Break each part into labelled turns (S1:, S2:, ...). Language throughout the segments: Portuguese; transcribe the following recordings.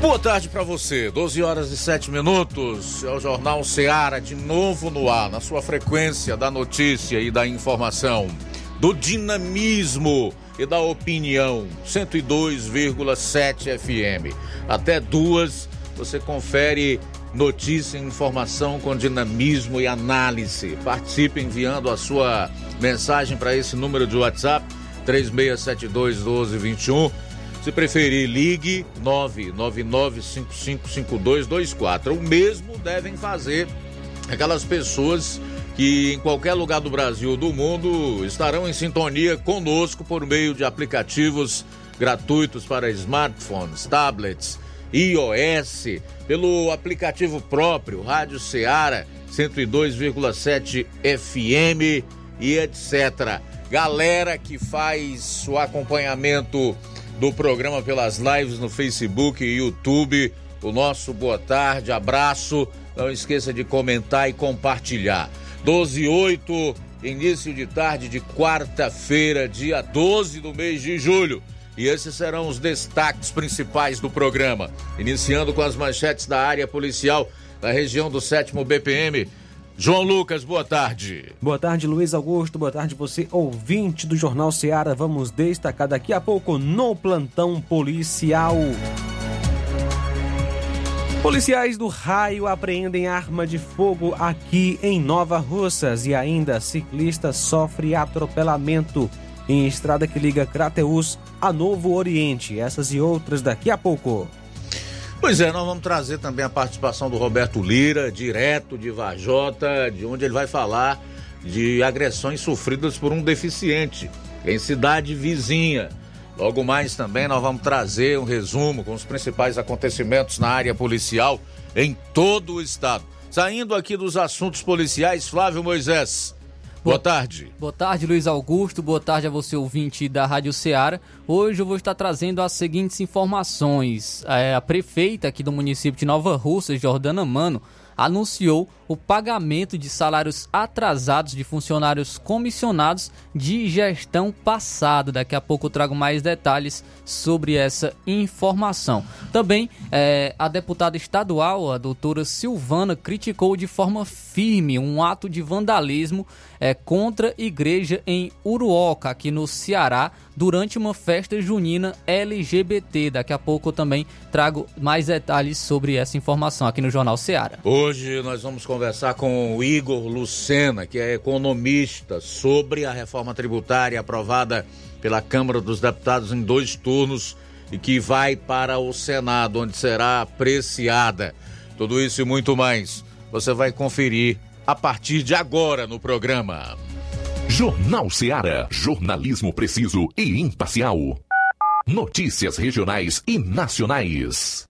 S1: Boa tarde para você, 12 horas e 7 minutos. É o Jornal Seara de novo no ar, na sua frequência da notícia e da informação, do dinamismo e da opinião. 102,7 FM. Até duas você confere notícia e informação com dinamismo e análise. Participe enviando a sua mensagem para esse número de WhatsApp 3672 1221 se preferir, ligue 999555224. O mesmo devem fazer aquelas pessoas que em qualquer lugar do Brasil ou do mundo estarão em sintonia conosco por meio de aplicativos gratuitos para smartphones, tablets, iOS, pelo aplicativo próprio Rádio Ceará 102,7 FM e etc. Galera que faz o acompanhamento do programa pelas lives no Facebook e YouTube. O nosso boa tarde, abraço. Não esqueça de comentar e compartilhar. 12 e 8, início de tarde de quarta-feira, dia 12 do mês de julho. E esses serão os destaques principais do programa. Iniciando com as manchetes da área policial da região do 7 BPM João Lucas, boa tarde.
S2: Boa tarde, Luiz Augusto. Boa tarde, você ouvinte do Jornal Seara. Vamos destacar daqui a pouco no plantão policial. Policiais do raio apreendem arma de fogo aqui em Nova Russas e ainda ciclista sofre atropelamento em estrada que liga Crateus a Novo Oriente. Essas e outras daqui a pouco.
S1: Pois é, nós vamos trazer também a participação do Roberto Lira, direto de Vajota, de onde ele vai falar de agressões sofridas por um deficiente em cidade vizinha. Logo mais também nós vamos trazer um resumo com os principais acontecimentos na área policial em todo o estado. Saindo aqui dos assuntos policiais, Flávio Moisés. Boa tarde.
S3: Boa tarde, Luiz Augusto. Boa tarde a você, ouvinte da Rádio Ceará. Hoje eu vou estar trazendo as seguintes informações. É, a prefeita aqui do município de Nova Russa, Jordana Mano, anunciou o pagamento de salários atrasados de funcionários comissionados de gestão passada. Daqui a pouco eu trago mais detalhes sobre essa informação. Também é, a deputada estadual, a doutora Silvana, criticou de forma firme um ato de vandalismo é, contra igreja em Uruoca, aqui no Ceará, durante uma festa junina LGBT. Daqui a pouco eu também trago mais detalhes sobre essa informação aqui no Jornal Ceará.
S1: Hoje nós vamos conversar com o Igor Lucena, que é economista, sobre a reforma tributária aprovada pela Câmara dos Deputados em dois turnos e que vai para o Senado, onde será apreciada. Tudo isso e muito mais você vai conferir a partir de agora no programa.
S4: Jornal Ceará, jornalismo preciso e imparcial. Notícias regionais e nacionais.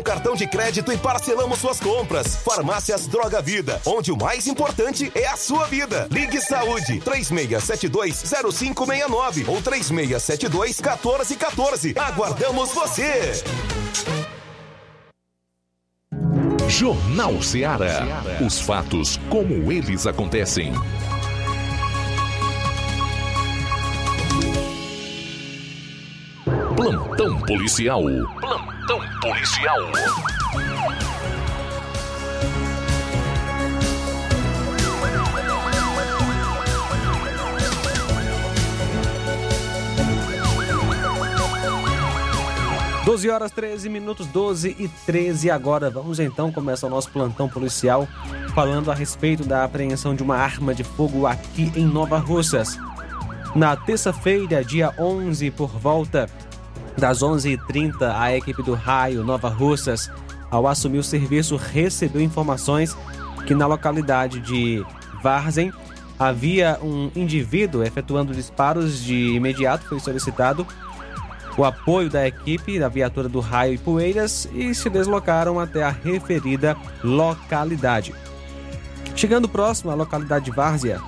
S5: cartão de crédito e parcelamos suas compras. Farmácias Droga Vida, onde o mais importante é a sua vida. Ligue Saúde 36720569 ou 36721414. Aguardamos você.
S6: Jornal Ceará. Os fatos como eles acontecem. Plantão policial. Plantão policial.
S2: Doze horas 13 minutos, 12 e 13 agora. Vamos então começar o nosso plantão policial falando a respeito da apreensão de uma arma de fogo aqui em Nova Russas. Na terça-feira, dia 11, por volta das 11h30, a equipe do Raio Nova Russas, ao assumir o serviço, recebeu informações que na localidade de Varzen havia um indivíduo efetuando disparos de imediato. Foi solicitado o apoio da equipe da viatura do Raio e Poeiras e se deslocaram até a referida localidade. Chegando próximo à localidade de Várzea,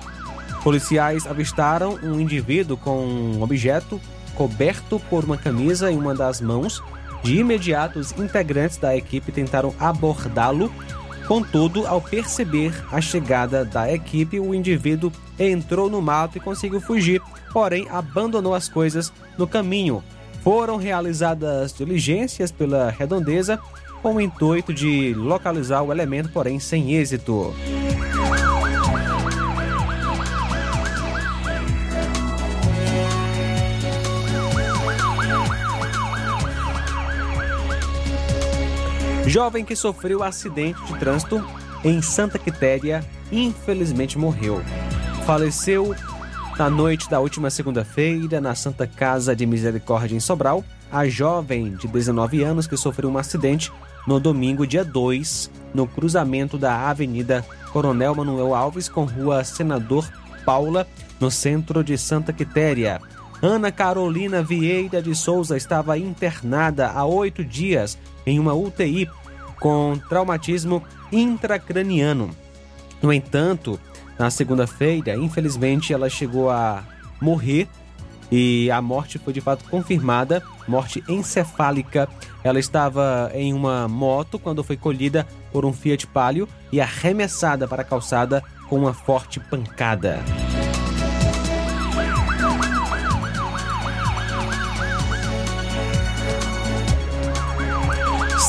S2: policiais avistaram um indivíduo com um objeto coberto por uma camisa em uma das mãos. De imediato, os integrantes da equipe tentaram abordá-lo. Contudo, ao perceber a chegada da equipe, o indivíduo entrou no mato e conseguiu fugir, porém abandonou as coisas no caminho. Foram realizadas diligências pela redondeza com o intuito de localizar o elemento, porém sem êxito. Jovem que sofreu acidente de trânsito em Santa Quitéria, infelizmente morreu. Faleceu na noite da última segunda-feira na Santa Casa de Misericórdia em Sobral, a jovem de 19 anos que sofreu um acidente no domingo, dia 2, no cruzamento da Avenida Coronel Manuel Alves com Rua Senador Paula, no centro de Santa Quitéria. Ana Carolina Vieira de Souza estava internada há oito dias em uma UTI com traumatismo intracraniano. No entanto, na segunda-feira, infelizmente, ela chegou a morrer e a morte foi de fato confirmada morte encefálica. Ela estava em uma moto quando foi colhida por um Fiat Palio e arremessada para a calçada com uma forte pancada.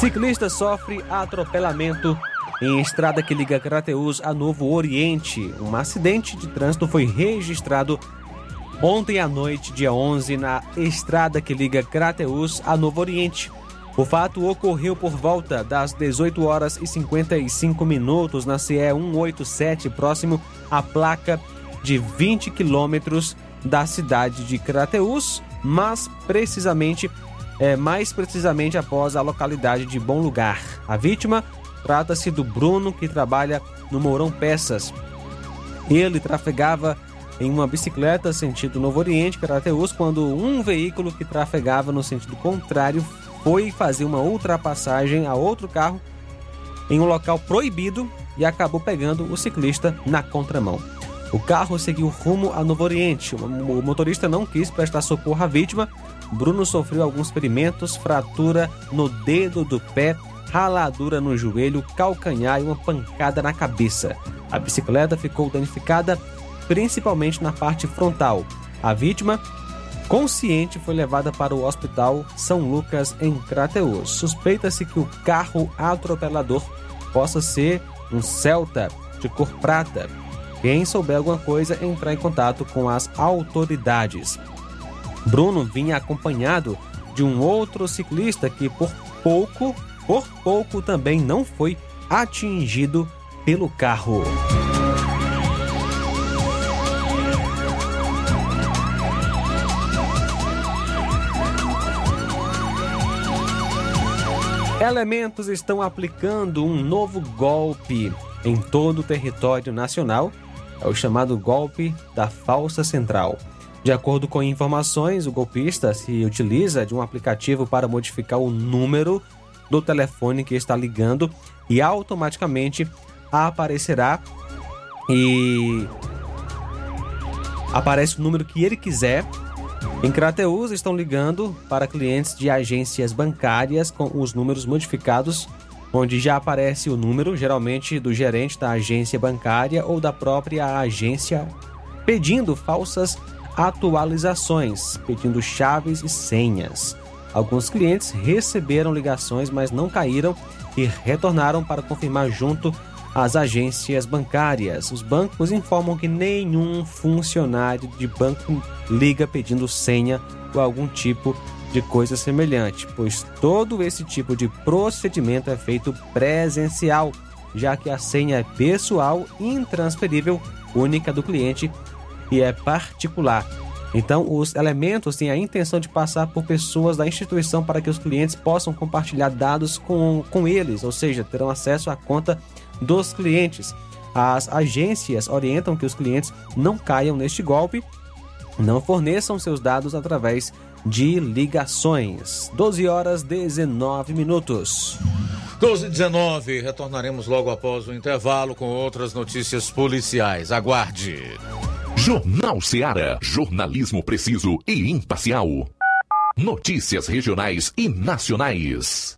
S2: Ciclista sofre atropelamento em estrada que liga Crateus a Novo Oriente. Um acidente de trânsito foi registrado ontem à noite, dia 11, na estrada que liga Crateus a Novo Oriente. O fato ocorreu por volta das 18 horas e 55 minutos na CE 187, próximo à placa de 20 quilômetros da cidade de Crateus, mas precisamente é, mais precisamente após a localidade de Bom Lugar. A vítima trata-se do Bruno, que trabalha no Mourão Peças. Ele trafegava em uma bicicleta sentido Novo Oriente, Carateus, quando um veículo que trafegava no sentido contrário foi fazer uma ultrapassagem a outro carro em um local proibido e acabou pegando o ciclista na contramão. O carro seguiu rumo a Novo Oriente. O motorista não quis prestar socorro à vítima. Bruno sofreu alguns ferimentos, fratura no dedo do pé, raladura no joelho, calcanhar e uma pancada na cabeça. A bicicleta ficou danificada principalmente na parte frontal. A vítima, consciente, foi levada para o Hospital São Lucas em Crateus. Suspeita-se que o carro atropelador possa ser um Celta de cor prata. Quem souber alguma coisa, entrar em contato com as autoridades. Bruno vinha acompanhado de um outro ciclista que por pouco, por pouco também não foi atingido pelo carro. Elementos estão aplicando um novo golpe em todo o território nacional. É o chamado golpe da falsa central. De acordo com informações, o golpista se utiliza de um aplicativo para modificar o número do telefone que está ligando e automaticamente aparecerá e aparece o número que ele quiser. Em Crateus estão ligando para clientes de agências bancárias com os números modificados, onde já aparece o número, geralmente do gerente da agência bancária ou da própria agência, pedindo falsas atualizações, pedindo chaves e senhas. Alguns clientes receberam ligações, mas não caíram e retornaram para confirmar junto às agências bancárias. Os bancos informam que nenhum funcionário de banco liga pedindo senha ou algum tipo de coisa semelhante, pois todo esse tipo de procedimento é feito presencial, já que a senha é pessoal, intransferível, única do cliente e é particular. Então, os elementos têm a intenção de passar por pessoas da instituição para que os clientes possam compartilhar dados com, com eles, ou seja, terão acesso à conta dos clientes. As agências orientam que os clientes não caiam neste golpe, não forneçam seus dados através de ligações. 12 horas 19 minutos.
S1: 12 e 19, retornaremos logo após o intervalo com outras notícias policiais. Aguarde.
S6: Jornal Seara. Jornalismo preciso e imparcial. Notícias regionais e nacionais.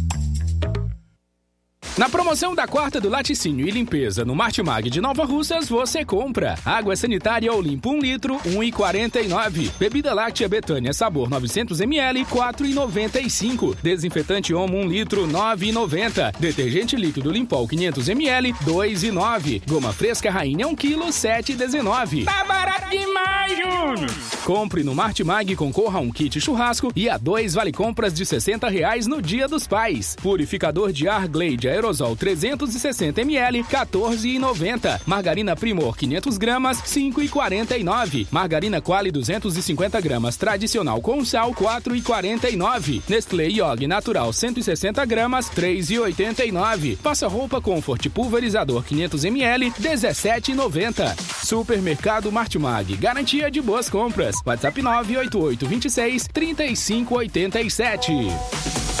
S7: Na promoção da quarta do laticínio e limpeza no Martimag de Nova Russas, você compra água sanitária Olimpo 1 litro, 1,49. Bebida láctea Betânia sabor 900ml, 4,95. Desinfetante Omo 1 litro, 9,90. Detergente líquido Limpol 500ml, 2,9. Goma fresca Rainha 1 kg, 7,19.
S8: Tá barato demais, Júnior!
S7: Compre no Martimag e concorra a um kit churrasco e a dois vale compras de 60 reais no Dia dos Pais. Purificador de ar Glade Aerosol 360 ml, 14,90. Margarina Primor 500 gramas, 5,49. Margarina Quali 250 gramas tradicional com sal, 4,49. Nestlé Yog Natural 160 gramas, 3,89. Passa roupa Comfort pulverizador 500 ml, 17,90. Supermercado Martimag, garantia de boas compras. WhatsApp 988 26 3587.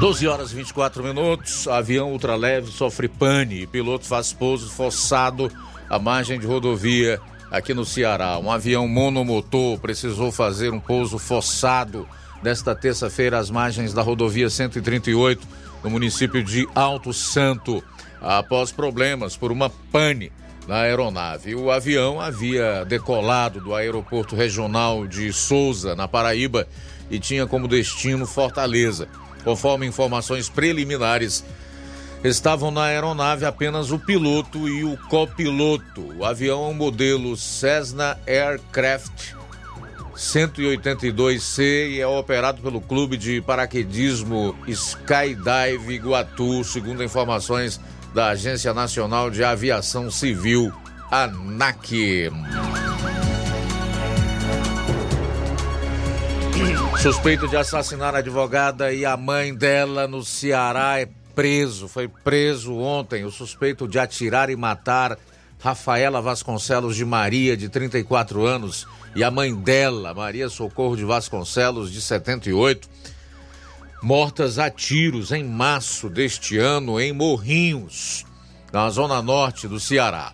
S1: Doze horas e 24 minutos. Avião ultraleve sofre pane piloto faz pouso forçado à margem de rodovia aqui no Ceará. Um avião monomotor precisou fazer um pouso forçado nesta terça-feira às margens da rodovia 138, no município de Alto Santo, após problemas por uma pane na aeronave. O avião havia decolado do aeroporto regional de Souza, na Paraíba, e tinha como destino Fortaleza. Conforme informações preliminares, estavam na aeronave apenas o piloto e o copiloto. O avião modelo Cessna Aircraft 182C e é operado pelo Clube de Paraquedismo Skydive Iguatu, segundo informações da Agência Nacional de Aviação Civil, ANAC. Suspeito de assassinar a advogada e a mãe dela no Ceará é preso. Foi preso ontem o suspeito de atirar e matar Rafaela Vasconcelos de Maria, de 34 anos, e a mãe dela, Maria Socorro de Vasconcelos, de 78, mortas a tiros em março deste ano em Morrinhos, na zona norte do Ceará.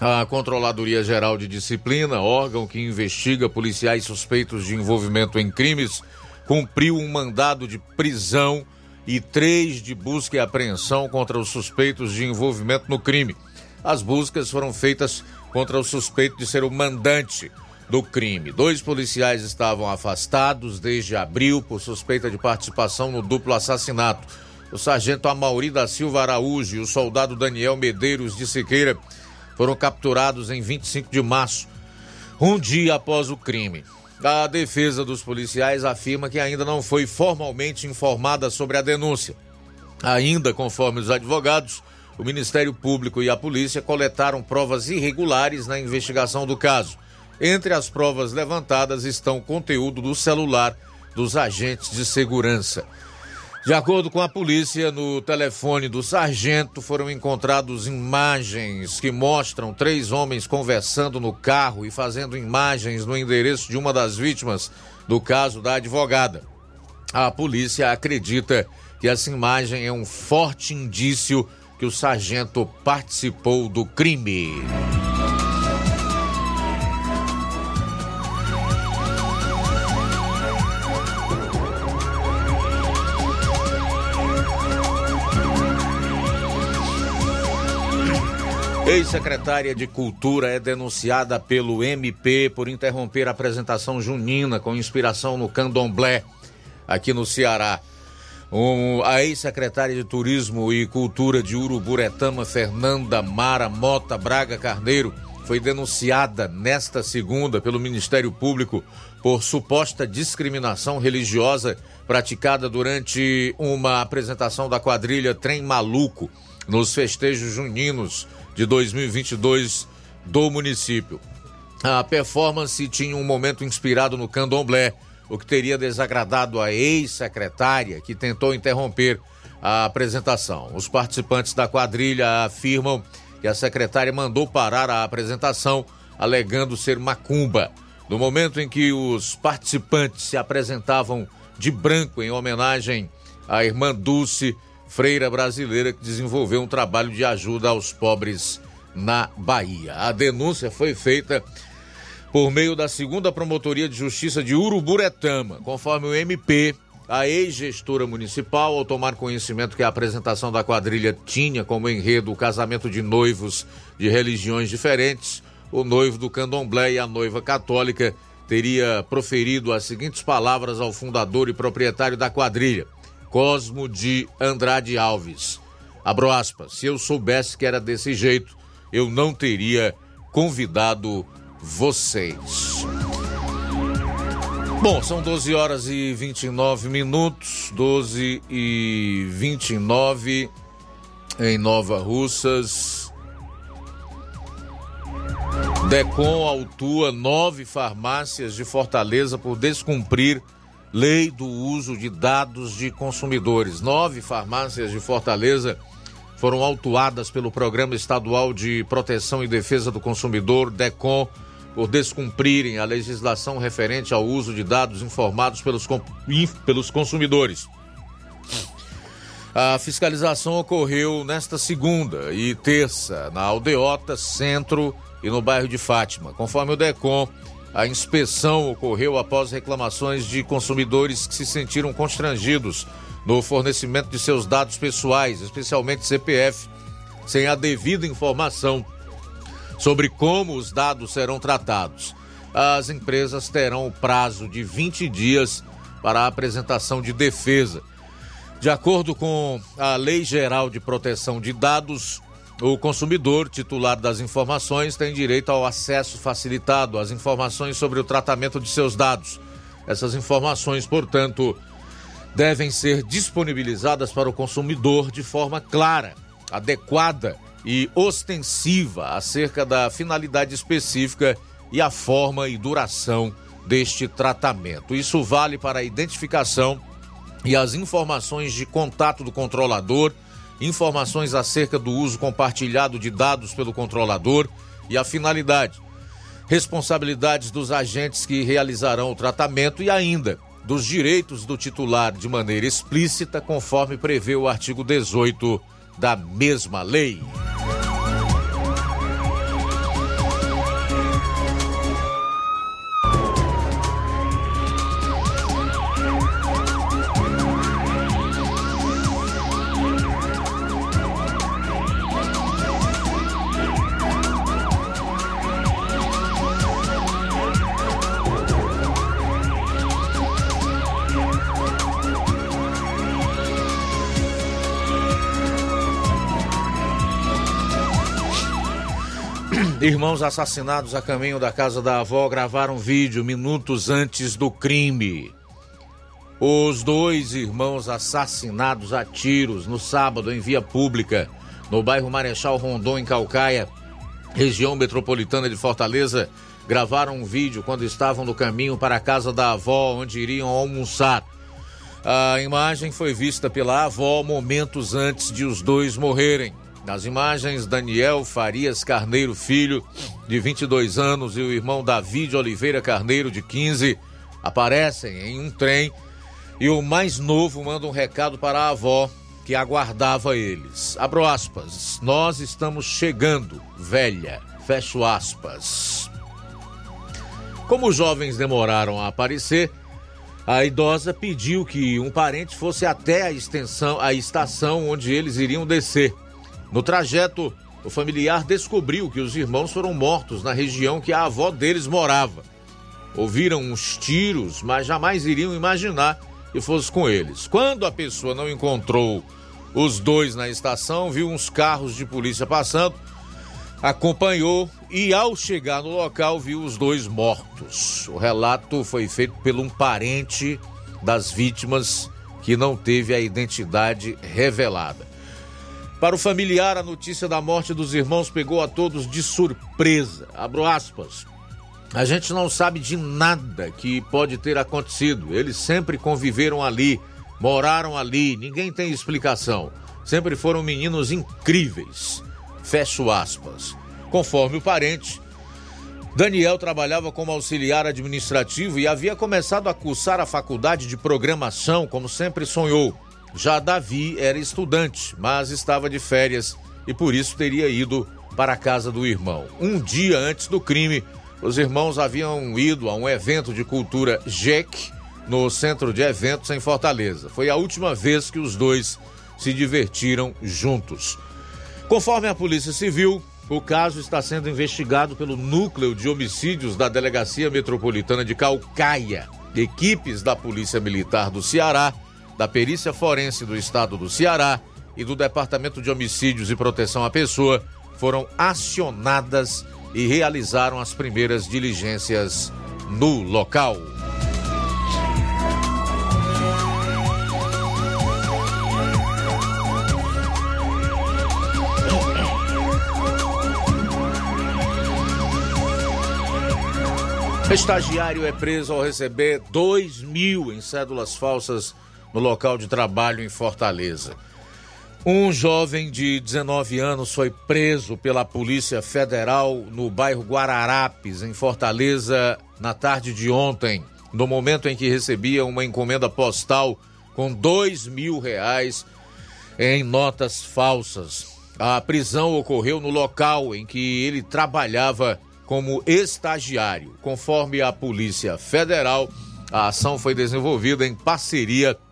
S1: A Controladoria Geral de Disciplina, órgão que investiga policiais suspeitos de envolvimento em crimes, cumpriu um mandado de prisão e três de busca e apreensão contra os suspeitos de envolvimento no crime. As buscas foram feitas contra o suspeito de ser o mandante do crime. Dois policiais estavam afastados desde abril por suspeita de participação no duplo assassinato. O sargento Amauri da Silva Araújo e o soldado Daniel Medeiros de Siqueira foram capturados em 25 de março, um dia após o crime. A defesa dos policiais afirma que ainda não foi formalmente informada sobre a denúncia. Ainda conforme os advogados, o Ministério Público e a polícia coletaram provas irregulares na investigação do caso. Entre as provas levantadas estão o conteúdo do celular dos agentes de segurança. De acordo com a polícia, no telefone do sargento foram encontrados imagens que mostram três homens conversando no carro e fazendo imagens no endereço de uma das vítimas do caso da advogada. A polícia acredita que essa imagem é um forte indício que o sargento participou do crime. Ex-secretária de Cultura é denunciada pelo MP por interromper a apresentação junina com inspiração no candomblé aqui no Ceará. Um, a ex-secretária de Turismo e Cultura de Uruburetama, Fernanda Mara Mota Braga Carneiro, foi denunciada nesta segunda pelo Ministério Público por suposta discriminação religiosa praticada durante uma apresentação da quadrilha Trem Maluco nos festejos juninos de 2022 do município. A performance tinha um momento inspirado no candomblé, o que teria desagradado a ex-secretária que tentou interromper a apresentação. Os participantes da quadrilha afirmam que a secretária mandou parar a apresentação, alegando ser macumba. No momento em que os participantes se apresentavam de branco em homenagem à irmã Dulce, freira brasileira que desenvolveu um trabalho de ajuda aos pobres na Bahia. A denúncia foi feita por meio da segunda Promotoria de Justiça de Uruburetama, conforme o MP. A ex-gestora municipal, ao tomar conhecimento que a apresentação da quadrilha tinha como enredo o casamento de noivos de religiões diferentes, o noivo do candomblé e a noiva católica teria proferido as seguintes palavras ao fundador e proprietário da quadrilha, Cosmo de Andrade Alves. Abro aspas, se eu soubesse que era desse jeito, eu não teria convidado vocês. Bom, são 12 horas e 29 minutos, 12 e 29 em Nova Russas. Decom autua nove farmácias de Fortaleza por descumprir lei do uso de dados de consumidores. Nove farmácias de Fortaleza foram autuadas pelo Programa Estadual de Proteção e Defesa do Consumidor, DECOM, por descumprirem a legislação referente ao uso de dados informados pelos, pelos consumidores. A fiscalização ocorreu nesta segunda e terça na Aldeota, Centro e no bairro de Fátima. Conforme o DECOM, a inspeção ocorreu após reclamações de consumidores que se sentiram constrangidos no fornecimento de seus dados pessoais, especialmente CPF, sem a devida informação sobre como os dados serão tratados. As empresas terão o prazo de 20 dias para a apresentação de defesa. De acordo com a Lei Geral de Proteção de Dados, o consumidor titular das informações tem direito ao acesso facilitado às informações sobre o tratamento de seus dados. Essas informações, portanto, devem ser disponibilizadas para o consumidor de forma clara, adequada e ostensiva acerca da finalidade específica e a forma e duração deste tratamento. Isso vale para a identificação e as informações de contato do controlador, informações acerca do uso compartilhado de dados pelo controlador e a finalidade, responsabilidades dos agentes que realizarão o tratamento e ainda dos direitos do titular de maneira explícita, conforme prevê o artigo 18 da mesma lei. Irmãos assassinados a caminho da casa da avó gravaram vídeo minutos antes do crime. Os dois irmãos assassinados a tiros no sábado em via pública, no bairro Marechal Rondon, em Calcaia, região metropolitana de Fortaleza, gravaram um vídeo quando estavam no caminho para a casa da avó, onde iriam almoçar. A imagem foi vista pela avó momentos antes de os dois morrerem. Nas imagens, Daniel Farias Carneiro Filho, de 22 anos, e o irmão David Oliveira Carneiro, de 15, aparecem em um trem e o mais novo manda um recado para a avó que aguardava eles. Abro aspas. Nós estamos chegando, velha. Fecho aspas. Como os jovens demoraram a aparecer, a idosa pediu que um parente fosse até a extensão, a estação onde eles iriam descer. No trajeto, o familiar descobriu que os irmãos foram mortos na região que a avó deles morava. Ouviram uns tiros, mas jamais iriam imaginar que fosse com eles. Quando a pessoa não encontrou os dois na estação, viu uns carros de polícia passando, acompanhou e, ao chegar no local, viu os dois mortos. O relato foi feito por um parente das vítimas que não teve a identidade revelada. Para o familiar, a notícia da morte dos irmãos pegou a todos de surpresa. Abro aspas. A gente não sabe de nada que pode ter acontecido. Eles sempre conviveram ali, moraram ali, ninguém tem explicação. Sempre foram meninos incríveis. Fecho aspas. Conforme o parente, Daniel trabalhava como auxiliar administrativo e havia começado a cursar a faculdade de programação, como sempre sonhou. Já Davi era estudante, mas estava de férias e por isso teria ido para a casa do irmão. Um dia antes do crime, os irmãos haviam ido a um evento de cultura JEC no centro de eventos em Fortaleza. Foi a última vez que os dois se divertiram juntos. Conforme a Polícia Civil, o caso está sendo investigado pelo Núcleo de Homicídios da Delegacia Metropolitana de Calcaia. Equipes da Polícia Militar do Ceará, da Perícia Forense do Estado do Ceará e do Departamento de Homicídios e Proteção à Pessoa foram acionadas e realizaram as primeiras diligências no local. Estagiário é preso ao receber 2 mil em cédulas falsas no local de trabalho em Fortaleza. Um jovem de 19 anos foi preso pela Polícia Federal no bairro Guararapes, em Fortaleza, na tarde de ontem, no momento em que recebia uma encomenda postal com dois mil reais em notas falsas. A prisão ocorreu no local em que ele trabalhava como estagiário. Conforme a Polícia Federal, a ação foi desenvolvida em parceria com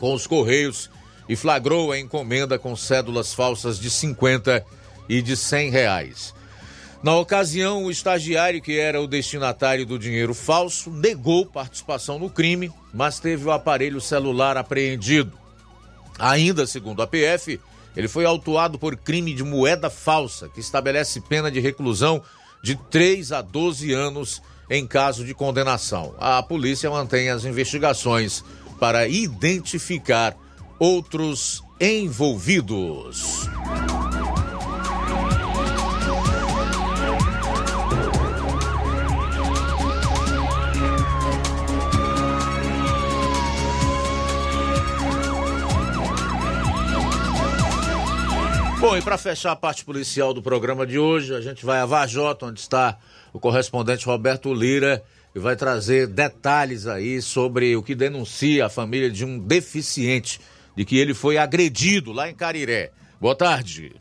S1: os Correios e flagrou a encomenda com cédulas falsas de 50 e de 100 reais. Na ocasião, o estagiário, que era o destinatário do dinheiro falso, negou participação no crime, mas teve o aparelho celular apreendido. Ainda segundo a PF, ele foi autuado por crime de moeda falsa, que estabelece pena de reclusão de 3 a 12 anos em caso de condenação. A polícia mantém as investigações para identificar outros envolvidos. Bom, e para fechar a parte policial do programa de hoje, a gente vai a Vajota, onde está o correspondente Roberto Lira, e vai trazer detalhes aí sobre o que denuncia a família de um deficiente, de que ele foi agredido lá em Cariré. Boa tarde.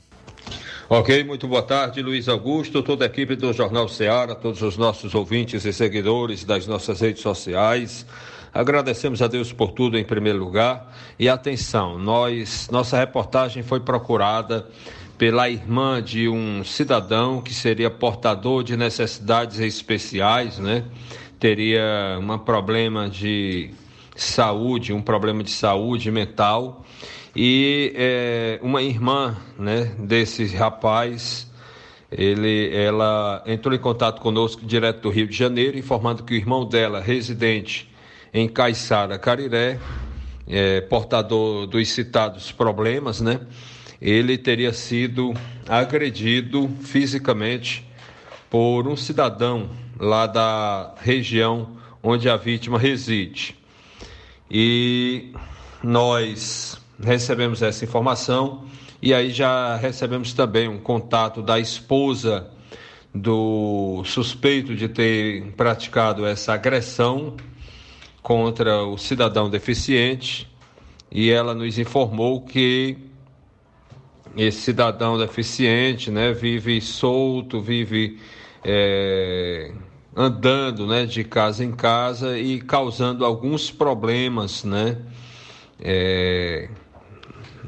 S9: Ok, muito boa tarde, Luiz Augusto, toda a equipe do Jornal Ceará, todos os nossos ouvintes e seguidores das nossas redes sociais. Agradecemos a Deus por tudo em primeiro lugar. E atenção, nós, nossa reportagem foi procurada pela irmã de um cidadão que seria portador de necessidades especiais, né? Teria um problema de saúde, um problema de saúde mental. E é, uma irmã, né, desse rapaz, ele, ela entrou em contato conosco direto do Rio de Janeiro, informando que o irmão dela, residente em Caiçara, Cariré, é, portador dos citados problemas, né? Ele teria sido agredido fisicamente por um cidadão lá da região onde a vítima reside. E nós recebemos essa informação e aí já recebemos também um contato da esposa do suspeito de ter praticado essa agressão contra o cidadão deficiente e ela nos informou que esse cidadão deficiente né, vive solto, vive é, andando né, de casa em casa e causando alguns problemas né, é,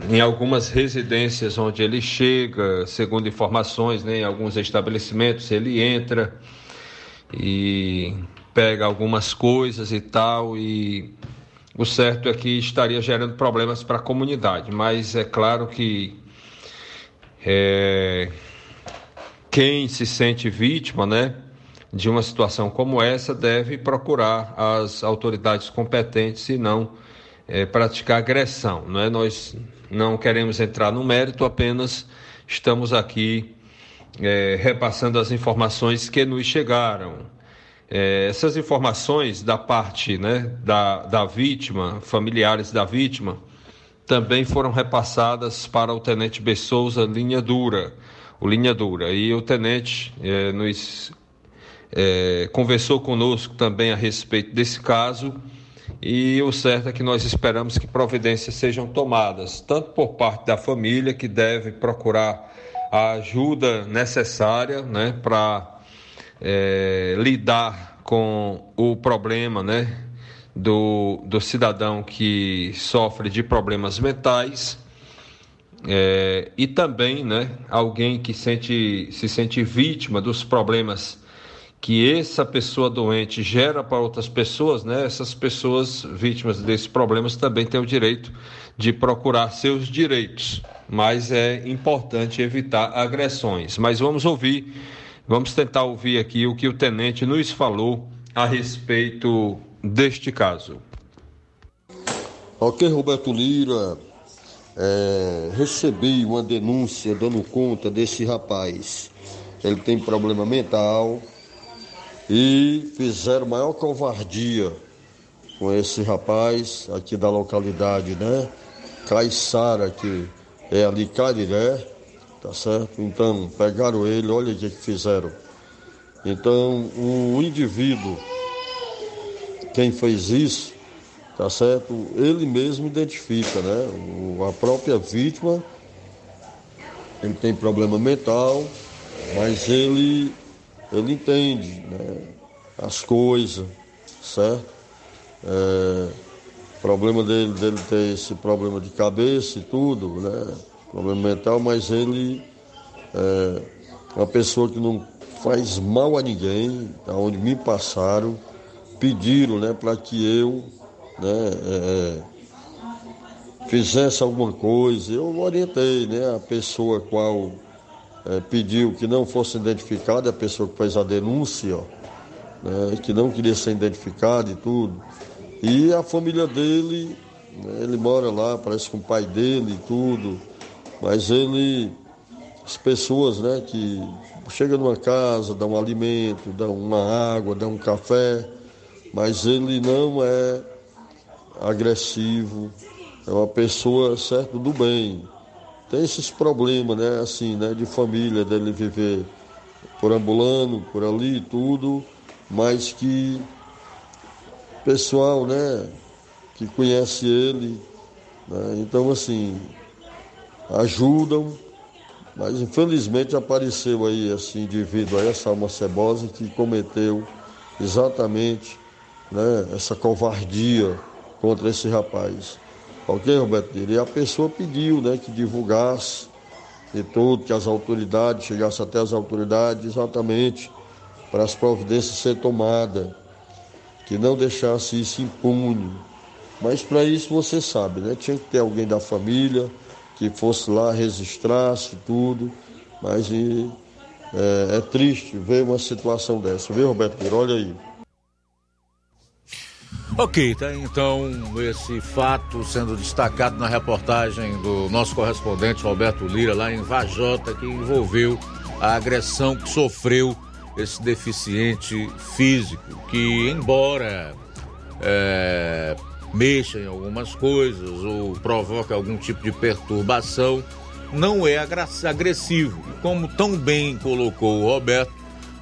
S9: em algumas residências onde ele chega, segundo informações, né, em alguns estabelecimentos ele entra e pega algumas coisas e tal, e o certo é que estaria gerando problemas para a comunidade, mas é claro que é, quem se sente vítima, né, de uma situação como essa deve procurar as autoridades competentes e não é, praticar agressão, não é? Nós não queremos entrar no mérito, apenas estamos aqui é, repassando as informações que nos chegaram É, essas informações da parte né, da, da vítima, familiares da vítima, também foram repassadas para o Tenente Bessouza Linha Dura, o Linha Dura. E o Tenente é, nos é, conversou conosco também a respeito desse caso e o certo é que nós esperamos que providências sejam tomadas, tanto por parte da família, que deve procurar a ajuda necessária né, para é, lidar com o problema né, do, do cidadão que sofre de problemas mentais. É, e também né, alguém que sente, se sente vítima dos problemas que essa pessoa doente gera para outras pessoas, né? Essas pessoas vítimas desses problemas também têm o direito de procurar seus direitos, mas é importante evitar agressões. Mas vamos ouvir, vamos tentar ouvir aqui o que o tenente nos falou a respeito deste caso.
S10: Ok, Roberto Lira, é, recebi uma denúncia dando conta desse rapaz. Ele tem problema mental, e fizeram maior covardia com esse rapaz aqui da localidade, né? Caiçara, que é ali Cariré, tá certo? Então, pegaram ele, olha o que, que fizeram. Então, o indivíduo, quem fez isso, tá certo? Ele mesmo identifica, né? O, a própria vítima, ele tem problema mental, mas ele ele entende né, as coisas, certo? É, problema dele, dele ter esse problema de cabeça e tudo, né? Problema mental, mas ele é uma pessoa que não faz mal a ninguém, aonde me passaram, pediram né, para que eu né, é, fizesse alguma coisa. Eu orientei né, a pessoa qual é, pediu que não fosse identificada a pessoa que fez a denúncia, né, que não queria ser identificada e tudo. E a família dele, né, ele mora lá, parece com o pai dele e tudo, mas ele, as pessoas né, que chegam numa casa, dão um alimento, dão uma água, dão um café, mas ele não é agressivo, é uma pessoa, certo, do bem. Tem esses problemas, né, assim, né, de família, dele viver por ambulando, por ali, tudo, mas que pessoal, né, que conhece ele, né, então assim, ajudam, mas infelizmente apareceu aí esse indivíduo aí, essa alma cebosa que cometeu exatamente né, essa covardia contra esse rapaz. Ok, Roberto Lira? E a pessoa pediu né, que divulgasse e tudo, que as autoridades, chegasse até as autoridades exatamente para as providências ser tomadas, que não deixasse isso impune. Mas para isso você sabe, né? Tinha que ter alguém da família que fosse lá, registrasse tudo, mas e, é, é triste ver uma situação dessa, viu, Roberto Lira? Olha aí.
S1: Ok, tá então esse fato sendo destacado na reportagem do nosso correspondente Roberto Lira lá em Vajota, que envolveu a agressão que sofreu esse deficiente físico, que embora é, mexa em algumas coisas ou provoque algum tipo de perturbação, não é agressivo. Como tão bem colocou o Roberto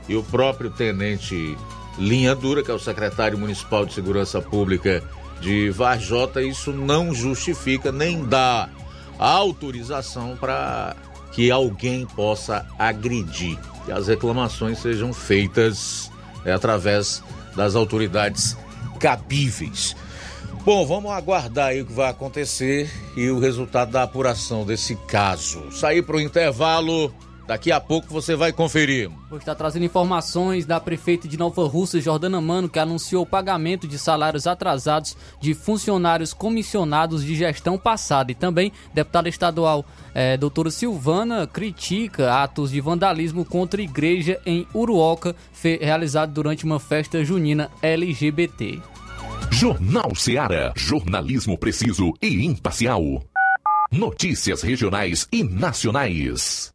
S1: e o próprio tenente Linha Dura, que é o secretário municipal de Segurança Pública de Varjota, isso não justifica nem dá autorização para que alguém possa agredir. Que as reclamações sejam feitas é, através das autoridades cabíveis. Bom, vamos aguardar aí o que vai acontecer e o resultado da apuração desse caso. Sair para o intervalo. Daqui a pouco você vai conferir.
S3: Vou estar trazendo informações da prefeita de Nova Rússia, Jordana Mano, que anunciou o pagamento de salários atrasados de funcionários comissionados de gestão passada. E também, deputada estadual é, doutora Silvana critica atos de vandalismo contra a igreja em Uruoca, realizado durante uma festa junina LGBT.
S6: Jornal Seara. Jornalismo preciso e imparcial. Notícias regionais e nacionais.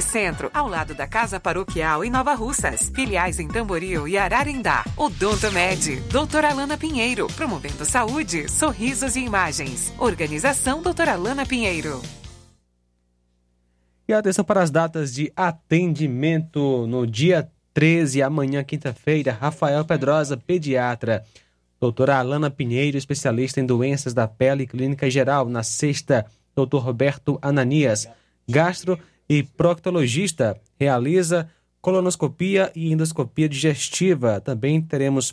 S11: Centro, ao lado da Casa Paroquial em Nova Russas. Filiais em Tamboril e Ararindá. Odonto Med, doutora Alana Pinheiro, promovendo saúde, sorrisos e imagens. Organização doutora Alana Pinheiro.
S2: E atenção para as datas de atendimento no dia 13, amanhã, quinta-feira, Rafael Pedrosa, pediatra. Doutora Alana Pinheiro, especialista em doenças da pele e clínica geral. Na sexta, doutor Roberto Ananias, gastro e proctologista, realiza colonoscopia e endoscopia digestiva. Também teremos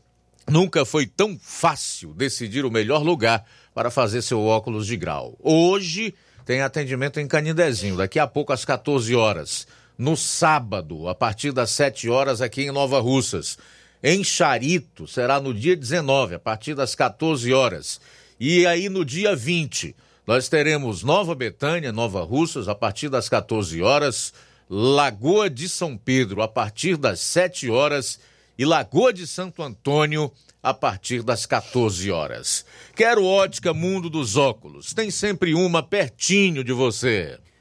S1: Nunca foi tão fácil decidir o melhor lugar para fazer seu óculos de grau. Hoje tem atendimento em Canindezinho, daqui a pouco às 14 horas. No sábado, a partir das 7 horas, aqui em Nova Russas. Em Charito, será no dia 19, a partir das 14 horas. E aí no dia 20, nós teremos Nova Betânia, Nova Russas, a partir das 14 horas. Lagoa de São Pedro, a partir das 7 horas e Lagoa de Santo Antônio a partir das 14 horas. Quero ótica Mundo dos Óculos. Tem sempre uma pertinho de você.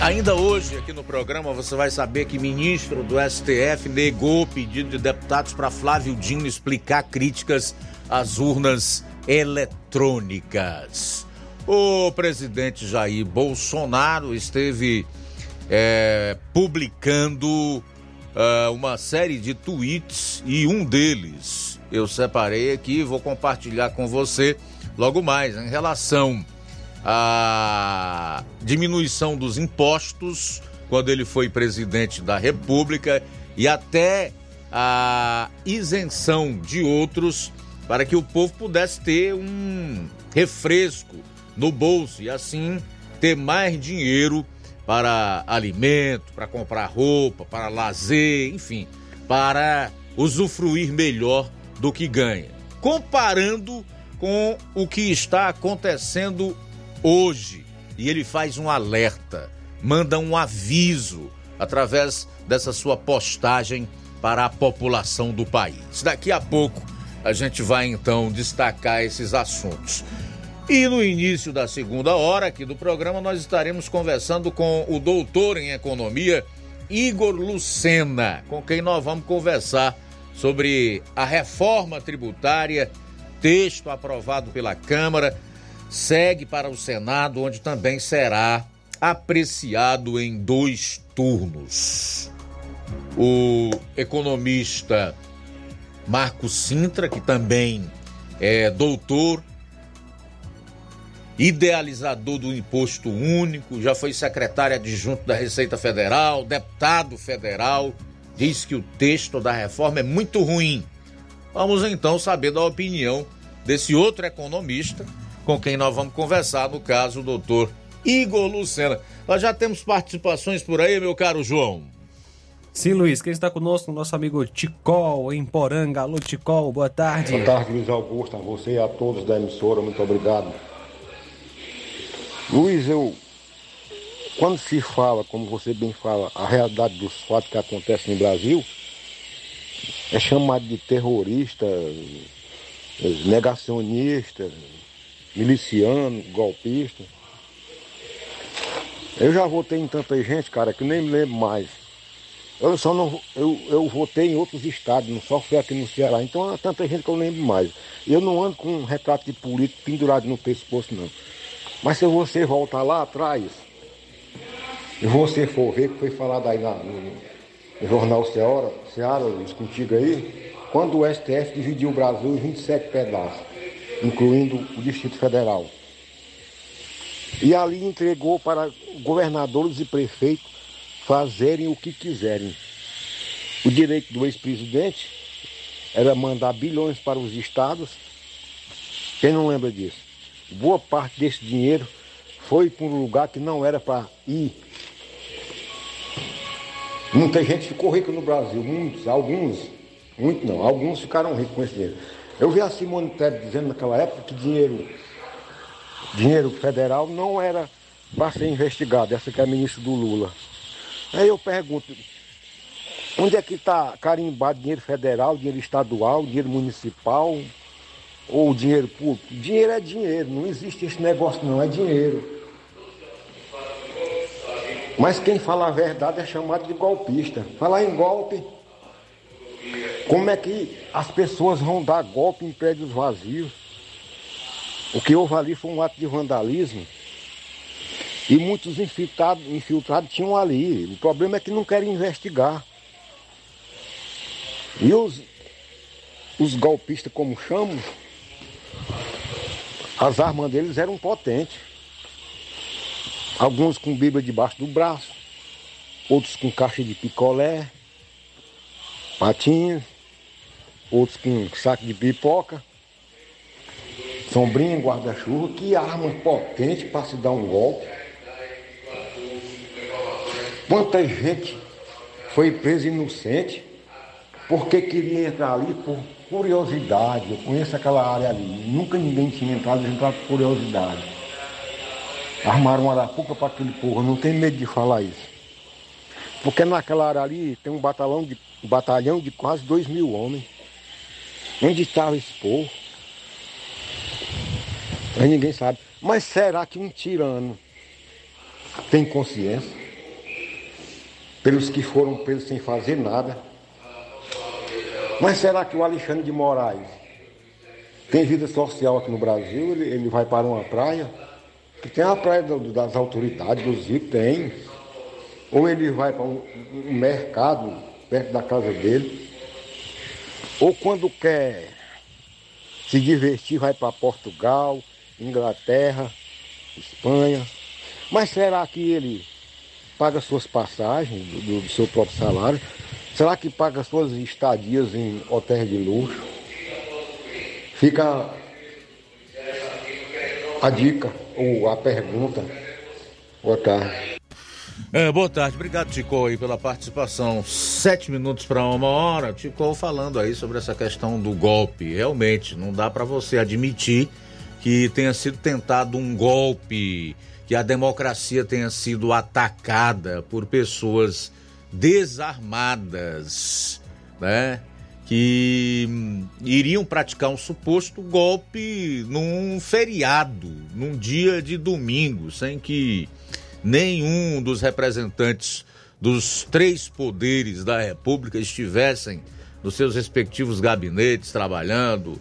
S1: Ainda hoje, aqui no programa, você vai saber que ministro do STF negou pedido de deputados para Flávio Dino explicar críticas às urnas eletrônicas. O presidente Jair Bolsonaro esteve é, publicando é, uma série de tweets e um deles eu separei aqui e vou compartilhar com você logo mais em relação a diminuição dos impostos quando ele foi presidente da República e até a isenção de outros para que o povo pudesse ter um refresco no bolso e assim ter mais dinheiro para alimento, para comprar roupa, para lazer, enfim, para usufruir melhor do que ganha. Comparando com o que está acontecendo hoje. E ele faz um alerta, manda um aviso através dessa sua postagem para a população do país. Daqui a pouco a gente vai então destacar esses assuntos. E no início da segunda hora aqui do programa, nós estaremos conversando com o doutor em economia, Igor Lucena, com quem nós vamos conversar sobre a reforma tributária, texto aprovado pela Câmara segue para o Senado, onde também será apreciado em dois turnos. O economista Marco Sintra, que também é doutor, idealizador do imposto único, já foi secretário adjunto da Receita Federal, deputado federal, diz que o texto da reforma é muito ruim. Vamos então saber da opinião desse outro economista com quem nós vamos conversar, no caso, o doutor Igor Lucena. Nós já temos participações por aí, meu caro João.
S2: Sim, Luiz, quem está conosco, nosso amigo Ticol, em Poranga. Alô, Ticol, boa tarde.
S12: Boa tarde, Luiz Augusto, a você e a todos da emissora, muito obrigado. Luiz, eu. Quando se fala, como você bem fala, a realidade dos fatos que acontecem no Brasil, é chamado de terrorista, negacionista, miliciano, golpista. Eu já votei em tanta gente, cara, que nem me lembro mais. Eu só não. Eu, eu votei em outros estados, não só fui aqui no Ceará. Então é tanta gente que eu lembro mais. Eu não ando com um retrato de político pendurado no pescoço, não. Mas se você voltar lá atrás, e você for ver que foi falado aí na, no, no jornal Ceará, Ceará, Luiz, contigo aí, quando o STF dividiu o Brasil em 27 pedaços incluindo o Distrito Federal. E ali entregou para governadores e prefeitos fazerem o que quiserem. O direito do ex-presidente era mandar bilhões para os estados. Quem não lembra disso? Boa parte desse dinheiro foi para um lugar que não era para ir. Muita gente ficou rica no Brasil, muitos, alguns, muitos não, alguns ficaram ricos com esse dinheiro. Eu vi a Simone Tebet dizendo naquela época que dinheiro, dinheiro federal não era para ser investigado, essa que é a ministra do Lula. Aí eu pergunto, onde é que está carimbado dinheiro federal, dinheiro estadual, dinheiro municipal ou dinheiro público? Dinheiro é dinheiro, não existe esse negócio não, é dinheiro. Mas quem fala a verdade é chamado de golpista. Falar em golpe, como é que as pessoas vão dar golpe em prédios vazios? O que houve ali foi um ato de vandalismo. E muitos infiltrados, infiltrados tinham ali. O problema é que não querem investigar. E os, os golpistas, como chamam, as armas deles eram potentes. Alguns com Bíblia debaixo do braço, outros com caixa de picolé, patinhas outros com saco de pipoca, sombrinha, guarda-chuva, que arma potente para se dar um golpe. Quanta gente foi presa inocente porque queria entrar ali por curiosidade. Eu conheço aquela área ali. Nunca ninguém tinha entrado, eles entraram por curiosidade. Armaram uma arapuca para aquele. Eu não tenho medo de falar isso. Porque naquela área ali tem um batalhão de, um batalhão de quase dois mil homens. Onde estava esse povo? Aí ninguém sabe. Mas será que um tirano tem consciência? Pelos que foram presos sem fazer nada? Mas será que o Alexandre de Moraes tem vida social aqui no Brasil? Ele, ele vai para uma praia? Que tem a praia do, das autoridades, dos ricos, tem. Ou ele vai para um, um mercado perto da casa dele. Ou quando quer se divertir, vai para Portugal, Inglaterra, Espanha. Mas será que ele paga suas passagens do, do seu próprio salário? Será que paga suas estadias em hotéis de luxo? Fica a dica ou a pergunta. Boa tarde.
S1: É, boa tarde, obrigado Tico aí pela participação. Sete minutos para uma hora, Tico falando aí sobre essa questão do golpe. Realmente, não dá para você admitir que tenha sido tentado um golpe, que a democracia tenha sido atacada por pessoas desarmadas, né? Que hum, iriam praticar um suposto golpe num feriado, num dia de domingo, sem que nenhum dos representantes dos três poderes da República estivessem nos seus respectivos gabinetes trabalhando.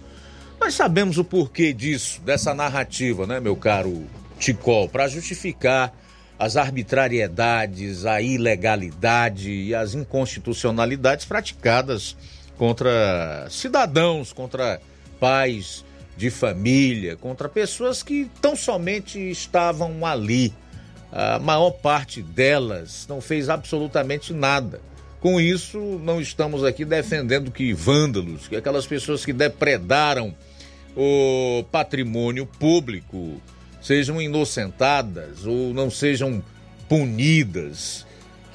S1: Nós sabemos o porquê disso, dessa narrativa, né, meu caro Ticol, para justificar as arbitrariedades, a ilegalidade e as inconstitucionalidades praticadas contra cidadãos, contra pais de família, contra pessoas que tão somente estavam ali a maior parte delas não fez absolutamente nada. Com isso, não estamos aqui defendendo que vândalos, que aquelas pessoas que depredaram o patrimônio público sejam inocentadas ou não sejam punidas,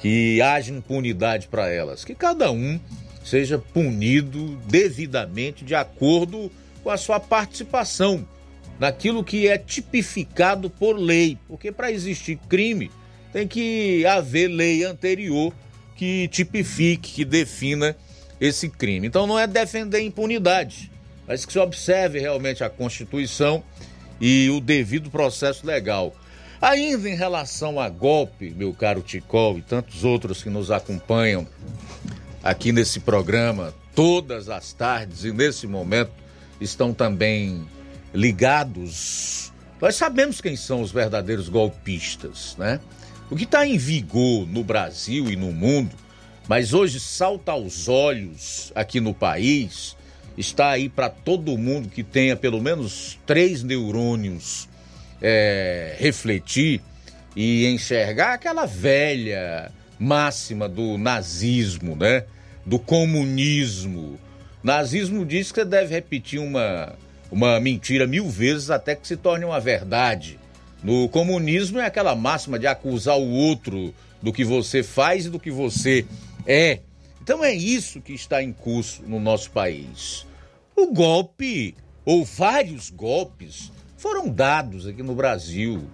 S1: que haja impunidade para elas, que cada um seja punido devidamente de acordo com a sua participação naquilo que é tipificado por lei, porque para existir crime tem que haver lei anterior que tipifique, que defina esse crime. Então não é defender impunidade, mas que se observe realmente a Constituição e o devido processo legal. Ainda em relação a golpe, meu caro Ticol e tantos outros que nos acompanham aqui nesse programa todas as tardes e nesse momento estão também ligados. Nós sabemos quem são os verdadeiros golpistas, né? O que está em vigor no Brasil e no mundo, mas hoje salta aos olhos aqui no país, está aí para todo mundo que tenha pelo menos três neurônios é, refletir e enxergar aquela velha máxima do nazismo, né? Do comunismo. Nazismo diz que você deve repetir uma uma mentira mil vezes até que se torne uma verdade. No comunismo é aquela máxima de acusar o outro do que você faz e do que você é. Então é isso que está em curso no nosso país. O golpe, ou vários golpes, foram dados aqui no Brasil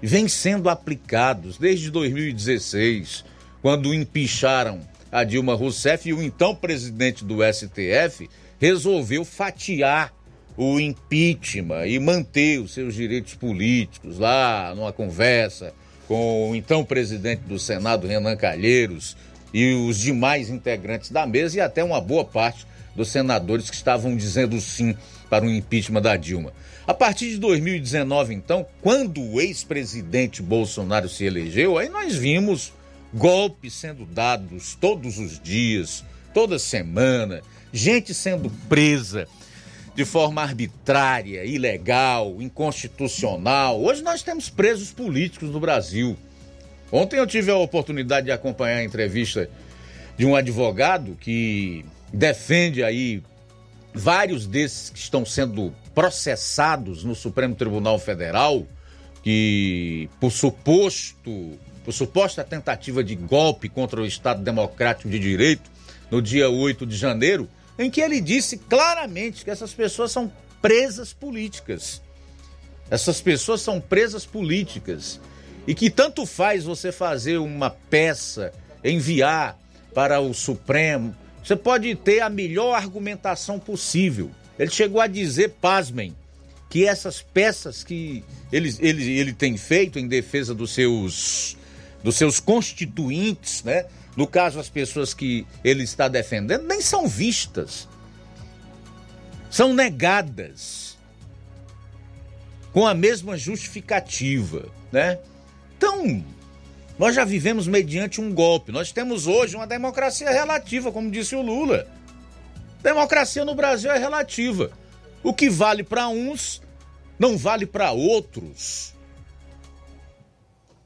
S1: e vêm sendo aplicados desde 2016, quando empicharam a Dilma Rousseff e o então presidente do STF resolveu fatiar o impeachment e manter os seus direitos políticos lá numa conversa com o então presidente do Senado, Renan Calheiros, e os demais integrantes da mesa e até uma boa parte dos senadores que estavam dizendo sim para o impeachment da Dilma. A partir de 2019, então, quando o ex-presidente Bolsonaro se elegeu, aí nós vimos golpes sendo dados todos os dias, toda semana, gente sendo presa de forma arbitrária, ilegal, inconstitucional. Hoje nós temos presos políticos no Brasil. Ontem eu tive a oportunidade de acompanhar a entrevista de um advogado que defende aí vários desses que estão sendo processados no Supremo Tribunal Federal, que por suposto por suposta tentativa de golpe contra o Estado Democrático de Direito no dia 8 de janeiro, em que ele disse claramente que essas pessoas são presas políticas. Essas pessoas são presas políticas. E que tanto faz você fazer uma peça, enviar para o Supremo, você pode ter a melhor argumentação possível. Ele chegou a dizer, pasmem, que essas peças que ele, ele, ele tem feito em defesa dos seus, dos seus constituintes, né? No caso, as pessoas que ele está defendendo, nem são vistas. São negadas. Com a mesma justificativa, né? Então, nós já vivemos mediante um golpe. Nós temos hoje uma democracia relativa, como disse o Lula. Democracia no Brasil é relativa. O que vale para uns não vale para outros.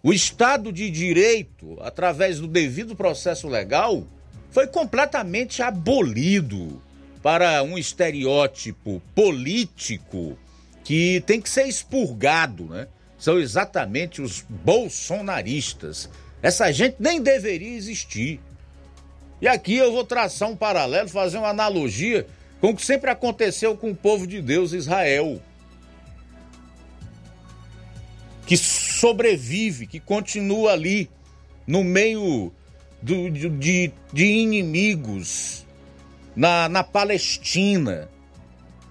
S1: O Estado de Direito, através do devido processo legal, foi completamente abolido para um estereótipo político que tem que ser expurgado, né? São exatamente os bolsonaristas. Essa gente nem deveria existir. E aqui eu vou traçar um paralelo, fazer uma analogia com o que sempre aconteceu com o povo de Deus, Israel. Que sobrevive, que continua ali, no meio do, de, de inimigos, na, na Palestina,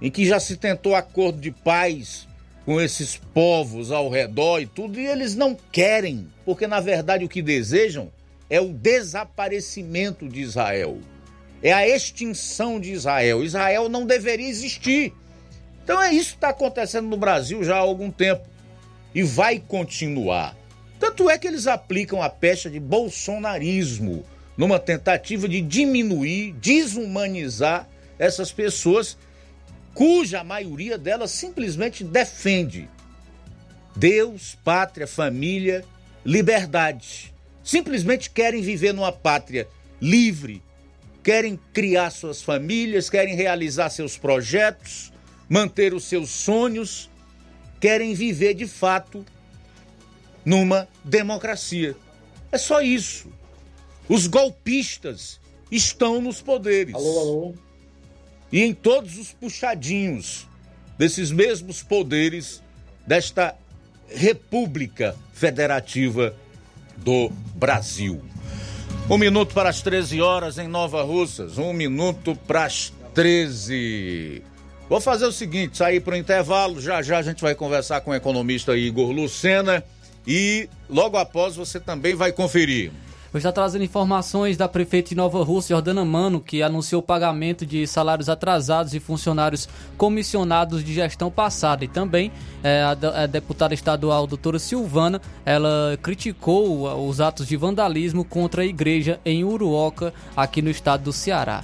S1: em que já se tentou acordo de paz com esses povos ao redor e tudo, e eles não querem, porque na verdade o que desejam é o desaparecimento de Israel. É a extinção de Israel. Israel não deveria existir. Então é isso que está acontecendo no Brasil já há algum tempo. E vai continuar. Tanto é que eles aplicam a pecha de bolsonarismo numa tentativa de diminuir, desumanizar essas pessoas, cuja maioria delas simplesmente defende Deus, pátria, família, liberdade simplesmente querem viver numa pátria livre, querem criar suas famílias, querem realizar seus projetos, manter os seus sonhos, querem viver de fato numa democracia. É só isso. Os golpistas estão nos poderes.
S12: Alô, alô.
S1: E em todos os puxadinhos desses mesmos poderes desta República Federativa do Brasil. Um minuto para as 13 horas em Nova Russas. Um minuto para as 13. Vou fazer o seguinte: sair para o intervalo. Já já a gente vai conversar com o economista Igor Lucena. E logo após você também vai conferir.
S3: Vou estar trazendo informações da prefeita de Nova Rússia, Jordana Mano, que anunciou o pagamento de salários atrasados de funcionários comissionados de gestão passada. E também é, a, deputada estadual doutora Silvana, ela criticou os atos de vandalismo contra a igreja em Uruoca, aqui no estado do Ceará.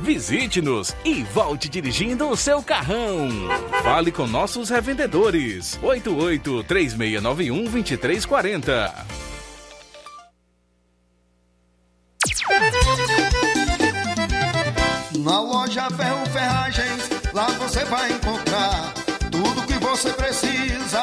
S13: Visite-nos e volte dirigindo o seu carrão. Fale com nossos revendedores. 88 3691 2340.
S14: Na loja Ferro Ferragens, lá você vai encontrar tudo que você precisa,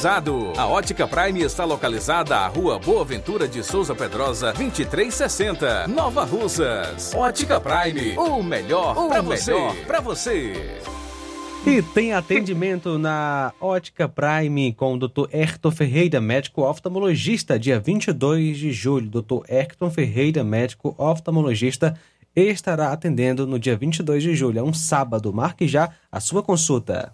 S13: A Ótica Prime está localizada à Rua Boa Ventura de Souza Pedrosa, 2360, Nova Russas. Ótica Prime, o melhor para você. Para você.
S2: E tem atendimento na Ótica Prime com o Dr. Ayrton Ferreira, médico oftalmologista, dia 22 de julho. Dr. Ayrton Ferreira, médico oftalmologista, estará atendendo no dia 22 de julho, é um sábado. Marque já a sua consulta.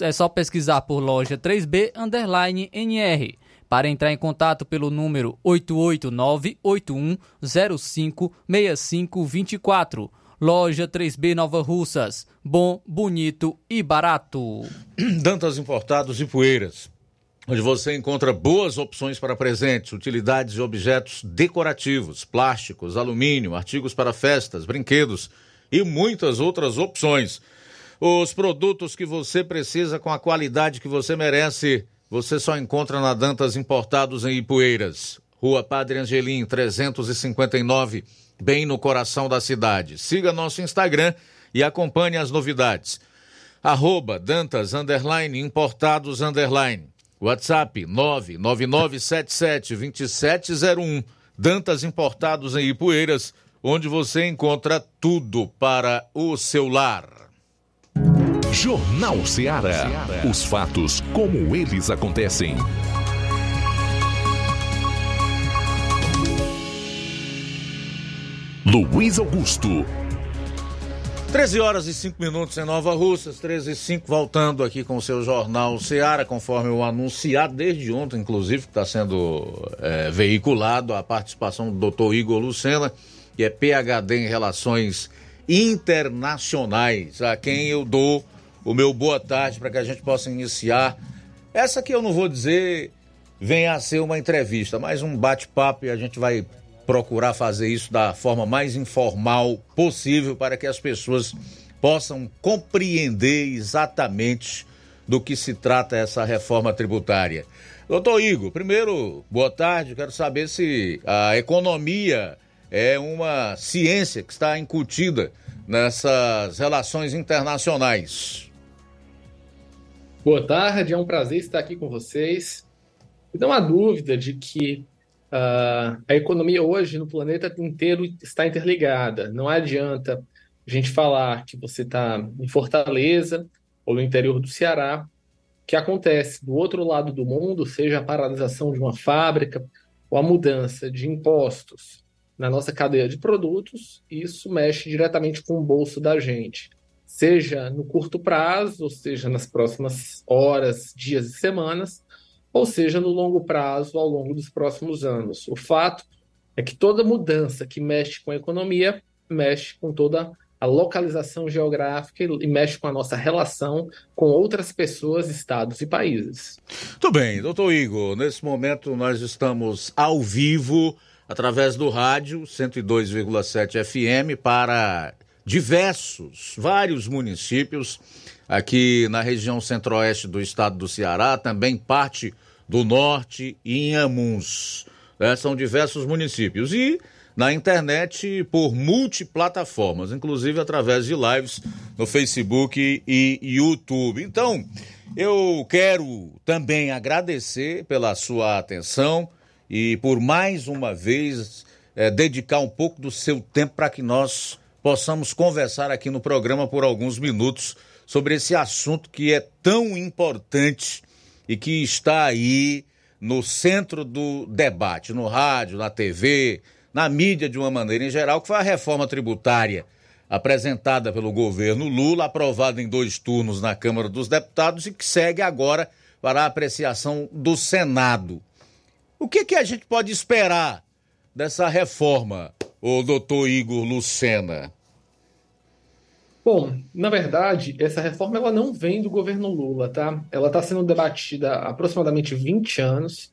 S3: é só pesquisar por loja 3B underline NR. Para entrar em contato pelo número 889-8105-6524. Loja 3B Nova Russas. Bom, bonito e barato.
S1: Dantas Importados e Poeiras. Onde você encontra boas opções para presentes, utilidades e objetos decorativos, plásticos, alumínio, artigos para festas, brinquedos e muitas outras opções. Os produtos que você precisa com a qualidade que você merece, você só encontra na Dantas Importados em Ipueiras. Rua Padre Angelim, 359, bem no coração da cidade. Siga nosso Instagram e acompanhe as novidades. Arroba Dantas Underline Importados Underline. WhatsApp 999772701. Dantas Importados em Ipueiras, onde você encontra tudo para o seu lar.
S6: Jornal Ceará. Os fatos como eles acontecem. Luiz Augusto.
S1: 13 horas e 5 minutos em Nova Russas, 13 e 5, voltando aqui com o seu Jornal Ceará, conforme o anunciado desde ontem, inclusive, que está sendo é, veiculado a participação do doutor Igor Lucena, que é PHD em Relações Internacionais, a quem eu dou o meu boa tarde para que a gente possa iniciar. Essa que eu não vou dizer venha a ser uma entrevista, mas um bate-papo e a gente vai procurar fazer isso da forma mais informal possível para que as pessoas possam compreender exatamente do que se trata essa reforma tributária. Doutor Igor, primeiro, boa tarde. Quero saber se a economia é uma ciência que está incutida nessas relações internacionais.
S15: Boa tarde, é um prazer estar aqui com vocês. Não há dúvida de que uh, a economia hoje no planeta inteiro está interligada. Não adianta a gente falar que você está em Fortaleza ou no interior do Ceará, que acontece do outro lado do mundo, seja a paralisação de uma fábrica ou a mudança de impostos na nossa cadeia de produtos, isso mexe diretamente com o bolso da gente seja no curto prazo, ou seja nas próximas horas, dias e semanas, ou seja, no longo prazo, ao longo dos próximos anos. O fato é que toda mudança que mexe com a economia mexe com toda a localização geográfica e mexe com a nossa relação com outras pessoas, estados e países.
S1: Muito bem, doutor Igor, nesse momento nós estamos ao vivo através do rádio 102,7 FM para diversos, vários municípios aqui na região centro-oeste do estado do Ceará, também parte do norte e Inhamuns. Né? São diversos municípios. E na internet por multiplataformas, inclusive através de lives no Facebook e YouTube. Então, eu quero também agradecer pela sua atenção e por mais uma vez é, dedicar um pouco do seu tempo para que nós possamos conversar aqui no programa por alguns minutos sobre esse assunto que é tão importante e que está aí no centro do debate, no rádio, na TV, na mídia de uma maneira em geral, que foi a reforma tributária apresentada pelo governo Lula, aprovada em dois turnos na Câmara dos Deputados e que segue agora para a apreciação do Senado. O que, que a gente pode esperar dessa reforma, o doutor Igor Lucena?
S15: Bom, na verdade, essa reforma ela não vem do governo Lula, tá? Ela está sendo debatida há aproximadamente 20 anos.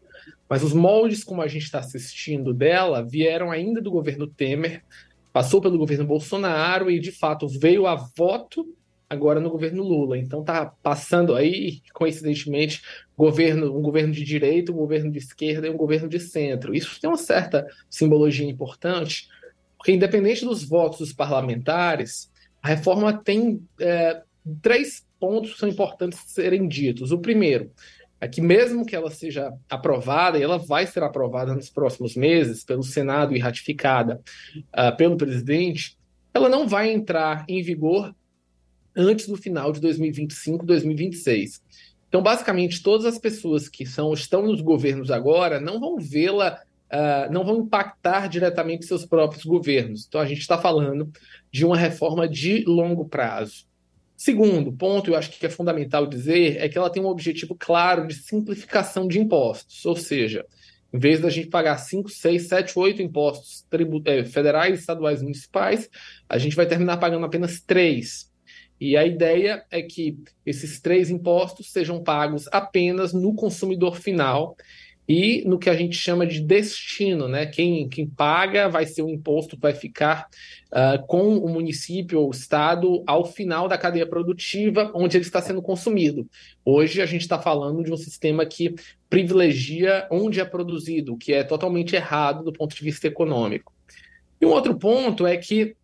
S15: Mas os moldes como a gente está assistindo dela vieram ainda do governo Temer, passou pelo governo Bolsonaro e de fato veio a voto agora no governo Lula. Então tá passando aí, coincidentemente, governo, um governo de direita, um governo de esquerda e um governo de centro. Isso tem uma certa simbologia importante, porque independente dos votos dos parlamentares, a reforma tem é, três pontos que são importantes serem ditos. O primeiro, é que mesmo que ela seja aprovada, e ela vai ser aprovada nos próximos meses pelo Senado e ratificada uh, pelo presidente, ela não vai entrar em vigor antes do final de 2025, 2026. Então, basicamente, todas as pessoas que são, estão nos governos agora não vão vê-la, uh, não vão impactar diretamente seus próprios governos. Então, a gente está falando de uma reforma de longo prazo. Segundo ponto, eu acho que é fundamental dizer, é que ela tem um objetivo claro de simplificação de impostos, ou seja, em vez da gente pagar 5, 6, 7, 8 impostos é, federais, estaduais e municipais, a gente vai terminar pagando apenas três. E a ideia é que esses três impostos sejam pagos apenas no consumidor final e no que a gente chama de destino, né? Quem, quem paga vai ser o imposto que vai ficar uh, com o município ou o estado ao final da cadeia produtiva onde ele está sendo consumido. Hoje a gente está falando de um sistema que privilegia onde é produzido, o que é totalmente errado do ponto de vista econômico. E um outro ponto é que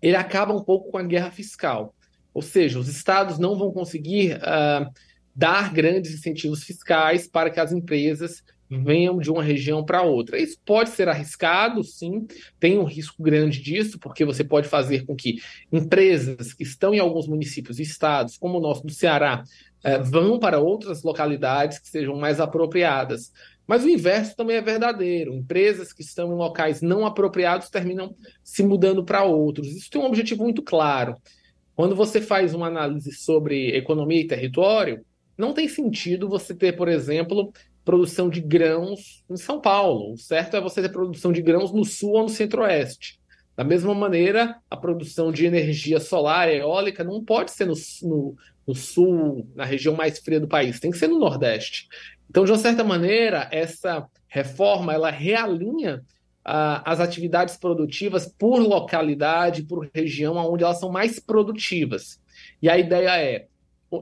S15: ele acaba um pouco com a guerra fiscal. Ou seja, os estados não vão conseguir uh, dar grandes incentivos fiscais para que as empresas venham de uma região para outra. Isso pode ser arriscado, sim, tem um risco grande disso, porque você pode fazer com que empresas que estão em alguns municípios e estados, como o nosso do Ceará, eh, vão para outras localidades que sejam mais apropriadas. Mas o inverso também é verdadeiro. Empresas que estão em locais não apropriados terminam se mudando para outros. Isso tem um objetivo muito claro. Quando você faz uma análise sobre economia e território, não tem sentido você ter, por exemplo, produção de grãos em São Paulo. O certo é você ter produção de grãos no sul ou no centro-oeste. Da mesma maneira, a produção de energia solar eólica não pode ser no, no, no, sul, na região mais fria do país, tem que ser no Nordeste. Então, de uma certa maneira, essa reforma ela realinha as atividades produtivas por localidade, por região, onde elas são mais produtivas. E a ideia é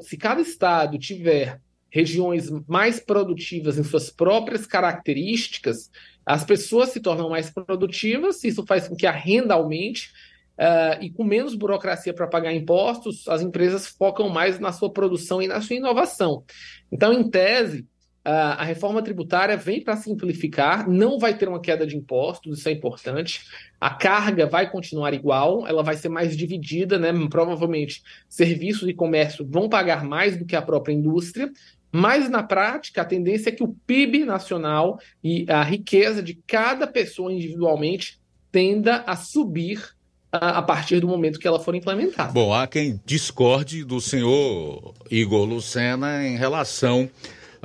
S15: se cada estado tiver regiões mais produtivas em suas próprias características, as pessoas se tornam mais produtivas, isso faz com que a renda aumente, uh, e com menos burocracia para pagar impostos, as empresas focam mais na sua produção e na sua inovação. Então, em tese, a reforma tributária vem para simplificar, não vai ter uma queda de impostos, isso é importante. A carga vai continuar igual, ela vai ser mais dividida, né? Provavelmente serviços e comércio vão pagar mais do que a própria indústria, mas na prática a tendência é que o PIB nacional e a riqueza de cada pessoa individualmente tenda a subir uh, a partir do momento que ela for implementada.
S1: Bom, há quem discorde do senhor Igor Lucena em relação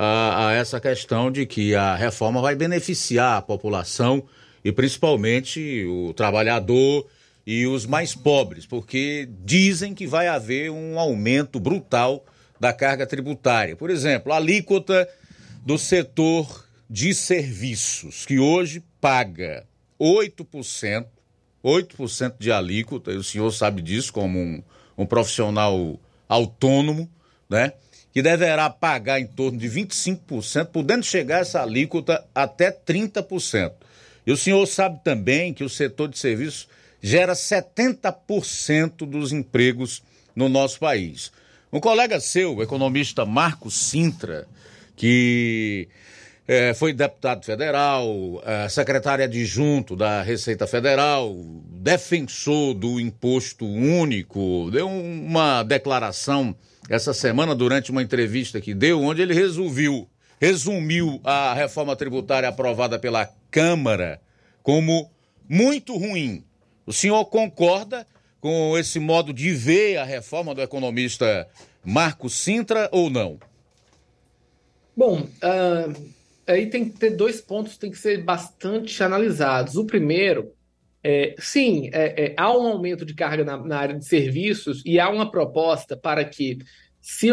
S1: a, a essa questão de que a reforma vai beneficiar a população e principalmente o trabalhador e os mais pobres, porque dizem que vai haver um aumento brutal da carga tributária. Por exemplo, a alíquota do setor de serviços, que hoje paga 8%, 8% de alíquota, e o senhor sabe disso como um, um profissional autônomo, né? Que deverá pagar em torno de 25%, podendo chegar essa alíquota até 30%. E o senhor sabe também que o setor de serviços gera 70% dos empregos no nosso país. Um colega seu, o economista Marcos Sintra, que é, foi deputado federal, é, secretário adjunto da Receita Federal, defensor do imposto único, deu uma declaração essa semana durante uma entrevista que deu, onde ele resolveu, resumiu a reforma tributária aprovada pela Câmara como muito ruim. O senhor concorda com esse modo de ver a reforma do economista Marco Sintra ou não?
S15: Bom, uh, aí tem que ter dois pontos que tem que ser bastante analisados. O primeiro, é, sim, é, é, há um aumento de carga na, na, área de serviços e há uma proposta para que, se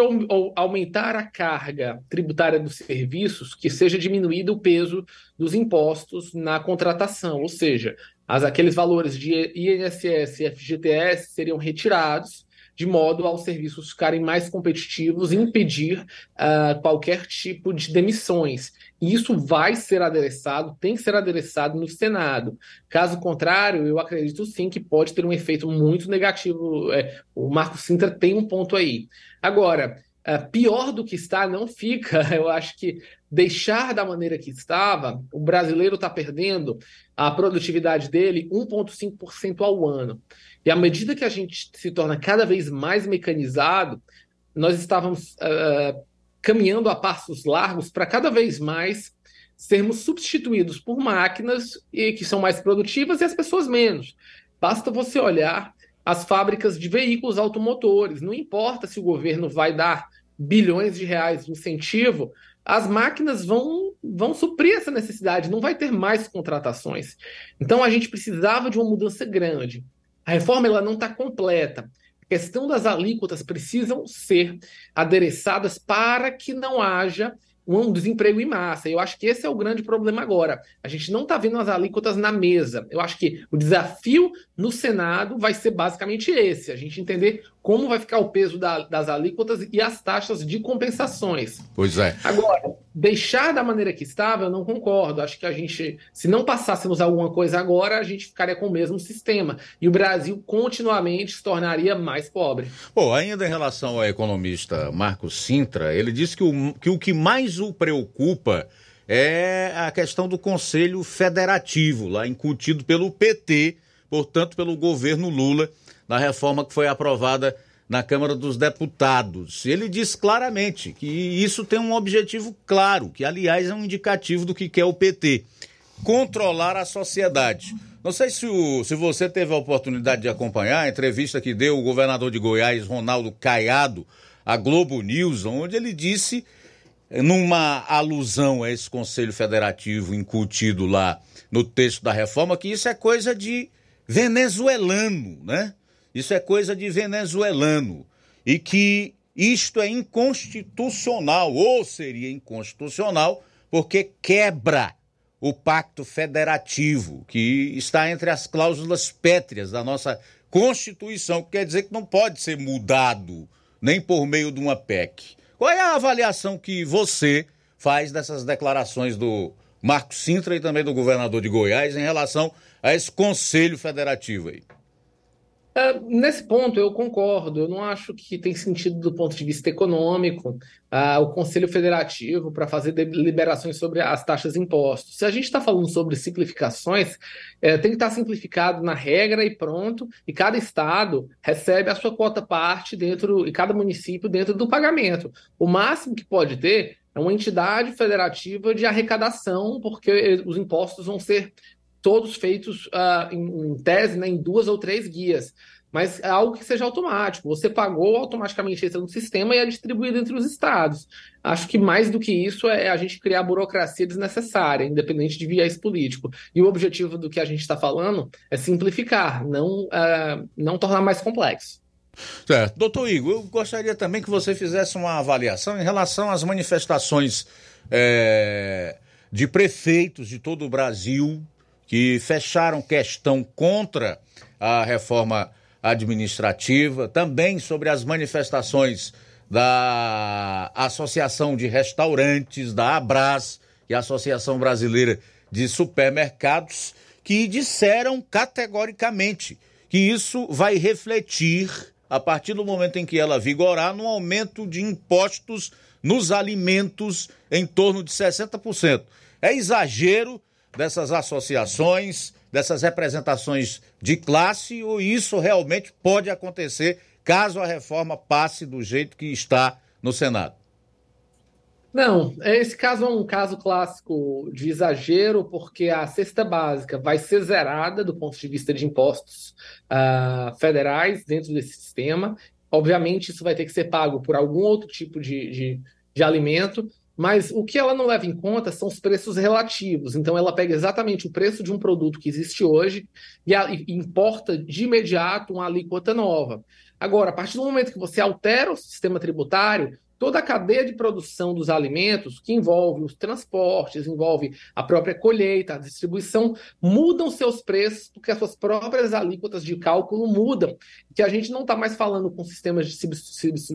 S15: aumentar a carga tributária dos serviços, que seja diminuído o peso dos impostos na contratação, ou seja, as, aqueles valores de INSS e FGTS seriam retirados de modo aos serviços ficarem mais competitivos e impedir uh, qualquer tipo de demissões. E isso vai ser adereçado, tem que ser adereçado no Senado. Caso contrário, eu acredito sim que pode ter um efeito muito negativo. É, o Marco Sintra tem um ponto aí. Agora, uh, pior do que está não fica. Eu acho que deixar da maneira que estava, o brasileiro está perdendo a produtividade dele 1,5% ao ano. E à medida que a gente se torna cada vez mais mecanizado, nós estávamos uh, caminhando a passos largos para cada vez mais sermos substituídos por máquinas e que são mais produtivas e as pessoas menos. Basta você olhar as fábricas de veículos automotores. Não importa se o governo vai dar bilhões de reais de incentivo, as máquinas vão, vão suprir essa necessidade, não vai ter mais contratações. Então a gente precisava de uma mudança grande. A reforma ela não está completa. Questão das alíquotas precisam ser adereçadas para que não haja um desemprego em massa. Eu acho que esse é o grande problema agora. A gente não está vendo as alíquotas na mesa. Eu acho que o desafio no Senado vai ser basicamente esse: a gente entender como vai ficar o peso da, das alíquotas e as taxas de compensações.
S1: Pois é.
S15: Agora, deixar da maneira que estava, eu não concordo. Acho que a gente, se não passássemos alguma coisa agora, a gente ficaria com o mesmo sistema. E o Brasil continuamente se tornaria mais pobre.
S1: Bom, ainda em relação ao economista Marcos Sintra, ele disse que o que, o que mais o preocupa é a questão do Conselho Federativo, lá incutido pelo PT, portanto, pelo governo Lula na reforma que foi aprovada na Câmara dos Deputados. Ele diz claramente que isso tem um objetivo claro, que aliás é um indicativo do que quer o PT: controlar a sociedade. Não sei se, o, se você teve a oportunidade de acompanhar a entrevista que deu o governador de Goiás, Ronaldo Caiado, à Globo News, onde ele disse, numa alusão a esse Conselho Federativo incutido lá no texto da reforma, que isso é coisa de venezuelano, né? Isso é coisa de venezuelano. E que isto é inconstitucional, ou seria inconstitucional, porque quebra o pacto federativo, que está entre as cláusulas pétreas da nossa Constituição, que quer dizer que não pode ser mudado, nem por meio de uma PEC. Qual é a avaliação que você faz dessas declarações do Marco Sintra e também do governador de Goiás em relação a esse Conselho Federativo aí?
S15: Uh, nesse ponto, eu concordo. Eu não acho que tem sentido, do ponto de vista econômico, uh, o Conselho Federativo para fazer deliberações sobre as taxas de impostos. Se a gente está falando sobre simplificações, é, tem que estar tá simplificado na regra e pronto, e cada estado recebe a sua quota parte dentro, e cada município dentro do pagamento. O máximo que pode ter é uma entidade federativa de arrecadação, porque os impostos vão ser todos feitos uh, em, em, tese né, em duas ou três guias. mas é algo que seja automático. Você pagou, automaticamente entra no sistema e é distribuído entre os estados. Acho que mais do que isso é a gente criar burocracia desnecessária, independente de viés político. E o objetivo do que a gente está falando é simplificar, não, uh, não tornar mais complexo.
S1: Certo. Doutor Igor, eu gostaria também que você fizesse uma avaliação em relação às manifestações é, de prefeitos de todo o Brasil que fecharam questão contra a reforma administrativa, também sobre as manifestações da Associação de Restaurantes, da Abras e Associação Brasileira de Supermercados, que disseram categoricamente que isso vai refletir, a partir do momento em que ela vigorar, no aumento de impostos nos alimentos em torno de 60%. É exagero dessas associações, dessas representações de classe, ou isso realmente pode acontecer caso a reforma passe do jeito que está no Senado?
S15: Não, esse caso é um caso clássico de exagero, porque a cesta básica vai ser zerada do ponto de vista de impostos uh, federais dentro desse sistema. Obviamente, isso vai ter que ser pago por algum outro tipo de, de, de alimento, mas o que ela não leva em conta são os preços relativos. Então, ela pega exatamente o preço de um produto que existe hoje e, importa de imediato uma alíquota nova. Agora, a partir do momento que você altera o sistema tributário, toda a cadeia de produção dos alimentos, que envolve os transportes, envolve a própria colheita, a distribuição, mudam seus preços porque as suas próprias alíquotas de cálculo mudam. Que a gente não está mais falando com sistemas de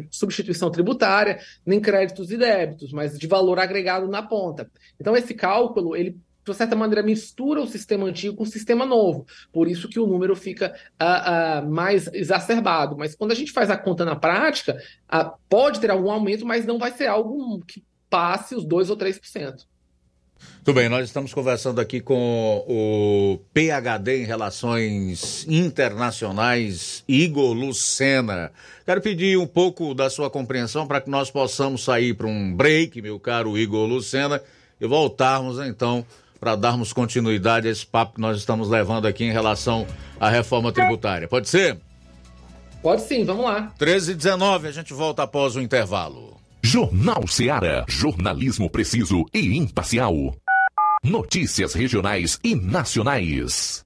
S15: substituição tributária, nem créditos e débitos, mas de valor agregado na ponta. Então, esse cálculo, ele de certa maneira, mistura o sistema antigo com o sistema novo. Por isso que o número fica uh, uh, mais exacerbado. Mas quando a gente faz a conta na prática, uh, pode ter algum aumento, mas não vai ser algo que passe os 2% ou 3%.
S1: Tudo bem, nós estamos conversando aqui com o PHD em Relações Internacionais, Igor Lucena. Quero pedir um pouco da sua compreensão para que nós possamos sair para um break, meu caro Igor Lucena, e voltarmos então para darmos continuidade a esse papo que nós estamos levando aqui em relação à reforma tributária. Pode ser?
S15: Pode sim, vamos lá.
S1: 13 e 19, a gente volta após o intervalo.
S6: Jornal Seara. Jornalismo preciso e imparcial. Notícias regionais e nacionais.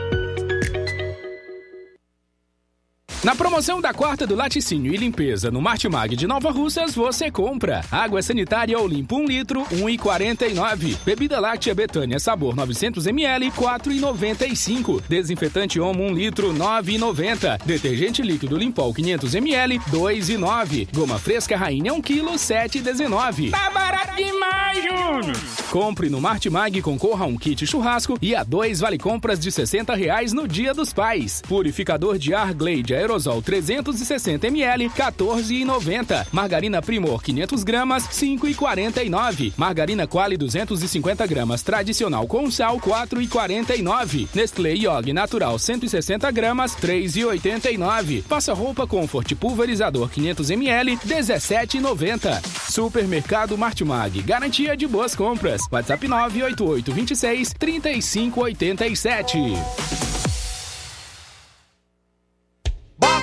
S7: Na promoção da quarta do laticínio e limpeza no Martimag de Nova Russas, você compra água sanitária Olimpo 1 litro, 1,49. Bebida láctea Betânia sabor 900ml, 4,95. Desinfetante Omo 1 litro, 9,90. Detergente líquido Limpol 500ml, 2,9. Goma fresca Rainha 1 kg, 7,19.
S8: Tá barato demais, Júnior!
S7: Compre no Martimag e concorra a um kit churrasco e a dois vale compras de 60 reais no Dia dos Pais. Purificador de ar Glade Aerosol 360 ml, 14,90. Margarina Primor 500 gramas, 5,49. Margarina Quali 250 gramas tradicional com sal, 4,49. Nestlé Yog Natural 160 gramas, 3,89. Passa roupa Comfort pulverizador 500 ml, 17,90. Supermercado Martimag, garantia de boas compras. WhatsApp 988 26 3587.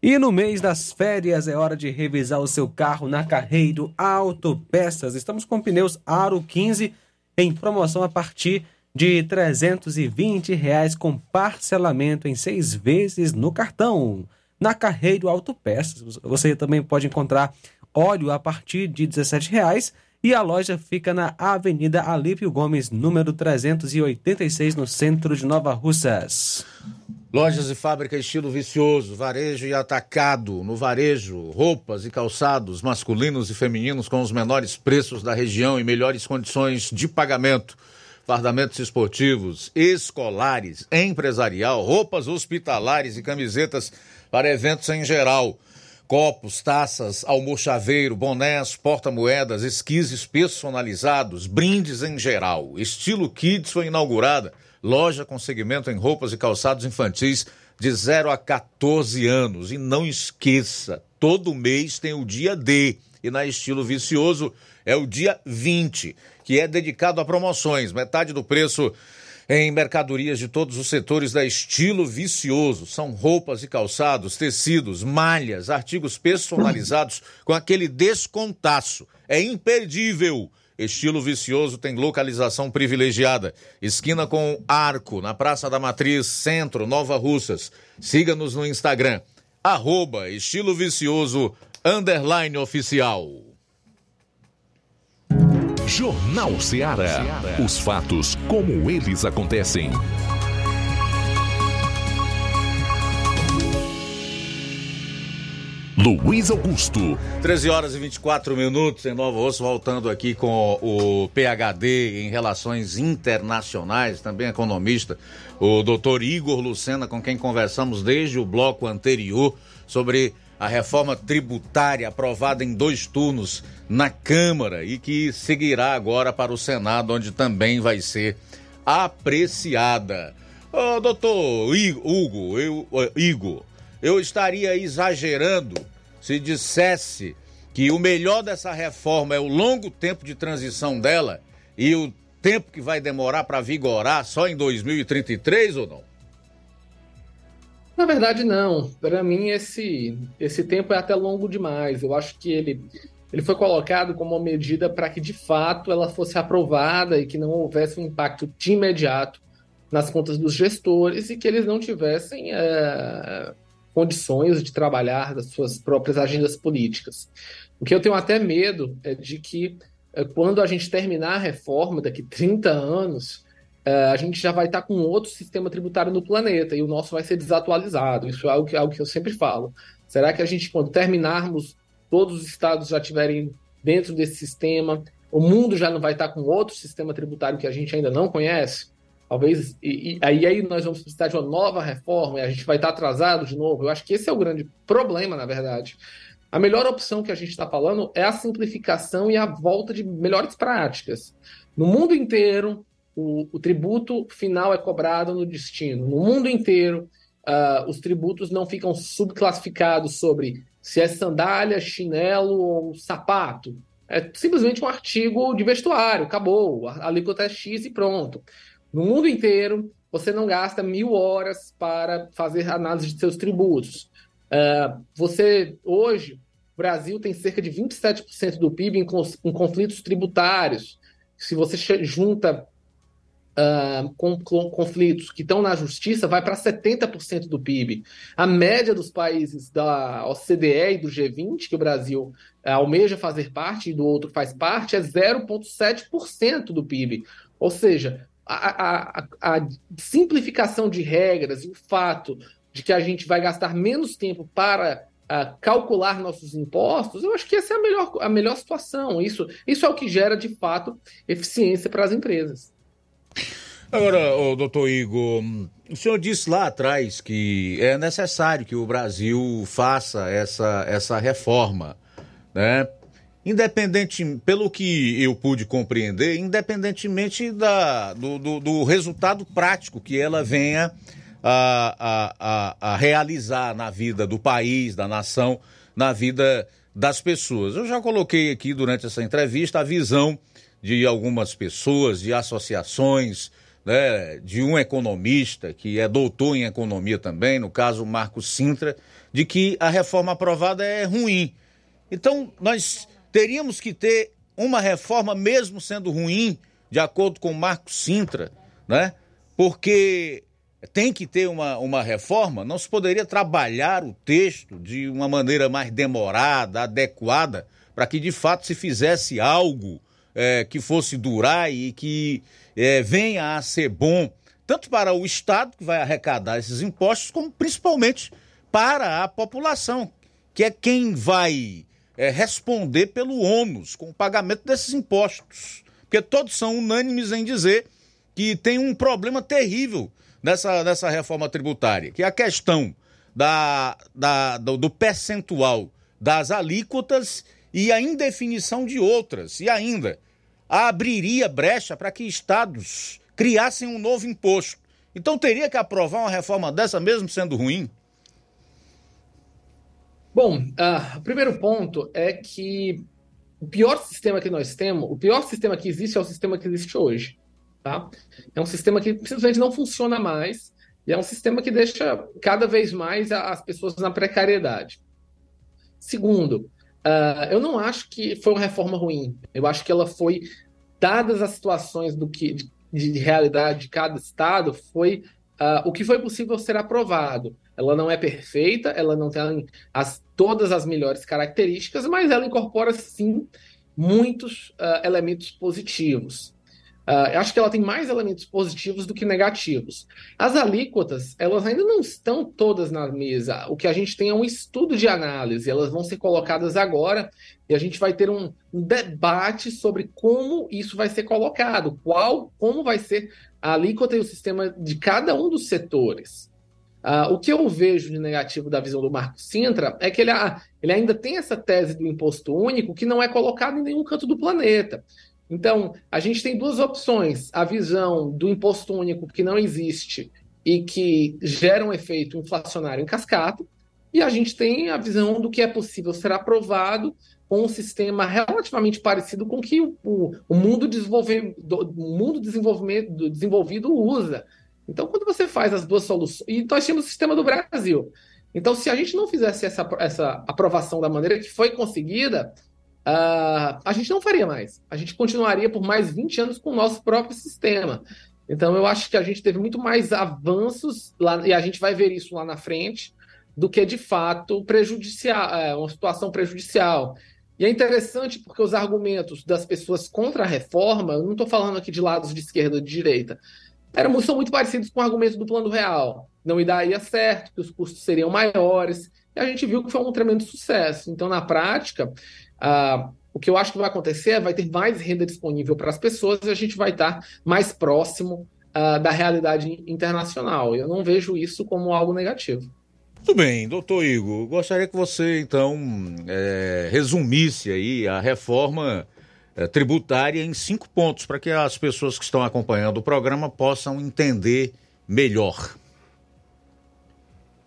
S2: E no mês das férias é hora de revisar o seu carro na Carreiro Autopeças. Estamos com pneus Aro 15 em promoção a partir de 320 reais com parcelamento em seis vezes no cartão. Na Carreiro Autopeças você também pode encontrar óleo a partir de 17 reais e a loja fica na Avenida Alípio Gomes, número 386, no centro de Nova Russas.
S1: Lojas e fábrica estilo vicioso, varejo e atacado. No varejo, roupas e calçados masculinos e femininos com os menores preços da região e melhores condições de pagamento. Fardamentos esportivos, escolares, empresarial, roupas hospitalares e camisetas para eventos em geral. Copos, taças, almochaveiro, bonés, porta-moedas, esquises personalizados, brindes em geral. Estilo Kids foi inaugurada. Loja com segmento em roupas e calçados infantis de 0 a 14 anos. E não esqueça, todo mês tem o dia D. E na estilo vicioso é o dia 20, que é dedicado a promoções. Metade do preço em mercadorias de todos os setores da estilo vicioso. São roupas e calçados, tecidos, malhas, artigos personalizados com aquele descontaço. É imperdível. Estilo Vicioso tem localização privilegiada. Esquina com Arco, na Praça da Matriz, Centro, Nova Russas. Siga-nos no Instagram, arroba Estilo Vicioso, underline oficial.
S6: Jornal Ceará. Os fatos como eles acontecem. Luiz Augusto.
S1: 13 horas e 24 minutos em Nova Osso, voltando aqui com o PhD em Relações Internacionais, também economista, o doutor Igor Lucena, com quem conversamos desde o bloco anterior sobre a reforma tributária aprovada em dois turnos na Câmara e que seguirá agora para o Senado, onde também vai ser apreciada. Ô, doutor Hugo, eu, Igor, eu estaria exagerando se dissesse que o melhor dessa reforma é o longo tempo de transição dela e o tempo que vai demorar para vigorar só em 2033 ou não?
S15: Na verdade, não. Para mim, esse, esse tempo é até longo demais. Eu acho que ele, ele foi colocado como uma medida para que, de fato, ela fosse aprovada e que não houvesse um impacto de imediato nas contas dos gestores e que eles não tivessem é, condições de trabalhar das suas próprias agendas políticas. O que eu tenho até medo é de que, é, quando a gente terminar a reforma, daqui 30 anos, é, a gente já vai estar com outro sistema tributário no planeta e o nosso vai ser desatualizado. Isso é algo que, algo que eu sempre falo. Será que a gente, quando terminarmos, todos os estados já estiverem dentro desse sistema, o mundo já não vai estar com outro sistema tributário que a gente ainda não conhece? Talvez, e, e aí, aí nós vamos precisar de uma nova reforma e a gente vai estar atrasado de novo. Eu acho que esse é o grande problema, na verdade. A melhor opção que a gente está falando é a simplificação e a volta de melhores práticas. No mundo inteiro, o, o, tributo final é cobrado no destino. No mundo inteiro, uh, os tributos não ficam subclassificados sobre se é sandália, chinelo ou sapato. É simplesmente um artigo de vestuário, acabou. A alíquota é X e pronto. No mundo inteiro, você não gasta mil horas para fazer análise de seus tributos. Uh, você, hoje, o Brasil tem cerca de 27% do PIB em, em conflitos tributários. Se você junta uh, com, com, conflitos que estão na justiça, vai para 70% do PIB. A média dos países da OCDE e do G20, que o Brasil uh, almeja fazer parte e do outro faz parte, é 0,7% do PIB. Ou seja, a, a, a simplificação de regras o fato de que a gente vai gastar menos tempo para uh, calcular nossos impostos, eu acho que essa é a melhor, a melhor situação. Isso, isso é o que gera, de fato, eficiência para as empresas.
S1: Agora, doutor Igor, o senhor disse lá atrás que é necessário que o Brasil faça essa, essa reforma, né? Independente, pelo que eu pude compreender, independentemente da, do, do, do resultado prático que ela venha a, a, a, a, realizar na vida do país, da nação, na vida das pessoas. Eu já coloquei aqui durante essa entrevista a visão de algumas pessoas, de associações, né, de um economista que é doutor em economia também, no caso Marcos Sintra, de que a reforma aprovada é ruim. Então, nós teríamos que ter uma reforma, mesmo sendo ruim, de acordo com Marcos Sintra, né? Porque tem que ter uma, uma reforma, não se poderia trabalhar o texto de uma maneira mais demorada, adequada, para que de fato se fizesse algo é, que fosse durar e que é, venha a ser bom, tanto para o Estado, que vai arrecadar esses impostos, como principalmente para a população, que é quem vai é, responder pelo ônus com o pagamento desses impostos. Porque todos são unânimes em dizer que tem um problema terrível nessa, nessa reforma tributária, que é a questão da, da, do, do percentual das alíquotas e a indefinição de outras. E ainda, abriria brecha para que estados criassem um novo imposto. Então teria que aprovar uma reforma dessa mesmo sendo ruim?
S15: Bom, uh, o primeiro ponto é que o pior sistema que nós temos, o pior sistema que existe é o sistema que existe hoje. Tá? É um sistema que simplesmente não funciona mais e é um sistema que deixa cada vez mais as pessoas na precariedade. Segundo, uh, eu não acho que foi uma reforma ruim. Eu acho que ela foi, dadas as situações do que de, de realidade de cada estado, foi uh, o que foi possível ser aprovado. Ela não é perfeita, ela não tem as, todas as melhores características, mas ela incorpora sim muitos uh, elementos positivos. Uh, acho que ela tem mais elementos positivos do que negativos. As alíquotas, elas ainda não estão todas na mesa. O que a gente tem é um estudo de análise, elas vão ser colocadas agora e a gente vai ter um, um debate sobre como isso vai ser colocado, qual, como vai ser a alíquota e o sistema de cada um dos setores. Uh, o que eu vejo de negativo da visão do Marco Sintra é que ele, ah, ele ainda tem essa tese do imposto único que não é colocado em nenhum canto do planeta. Então, a gente tem duas opções: a visão do imposto único que não existe e que gera um efeito inflacionário em cascata, e a gente tem a visão do que é possível ser aprovado com um sistema relativamente parecido com o que o, o, mundo, desenvolve, do, o mundo desenvolvimento, desenvolvido usa então, quando você faz as duas soluções. E nós tínhamos o sistema do Brasil. Então, se a gente não fizesse essa, essa aprovação da maneira que foi conseguida, uh, a gente não faria mais. A gente continuaria por mais 20 anos com o nosso próprio sistema. Então, eu acho que a gente teve muito mais avanços, lá, e a gente vai ver isso lá na frente, do que de fato prejudicial, é, uma situação prejudicial. E é interessante porque os argumentos das pessoas contra a reforma, eu não estou falando aqui de lados de esquerda ou de direita, eram, são muito parecidos com o argumento do plano real. Não daria certo, que os custos seriam maiores. E a gente viu que foi um tremendo sucesso. Então, na prática, uh, o que eu acho que vai acontecer é vai ter mais renda disponível para as pessoas e a gente vai estar mais próximo uh, da realidade internacional. Eu não vejo isso como algo negativo.
S1: Muito bem, doutor Igor. Gostaria que você, então, é, resumisse aí a reforma é, tributária em cinco pontos, para que as pessoas que estão acompanhando o programa possam entender melhor.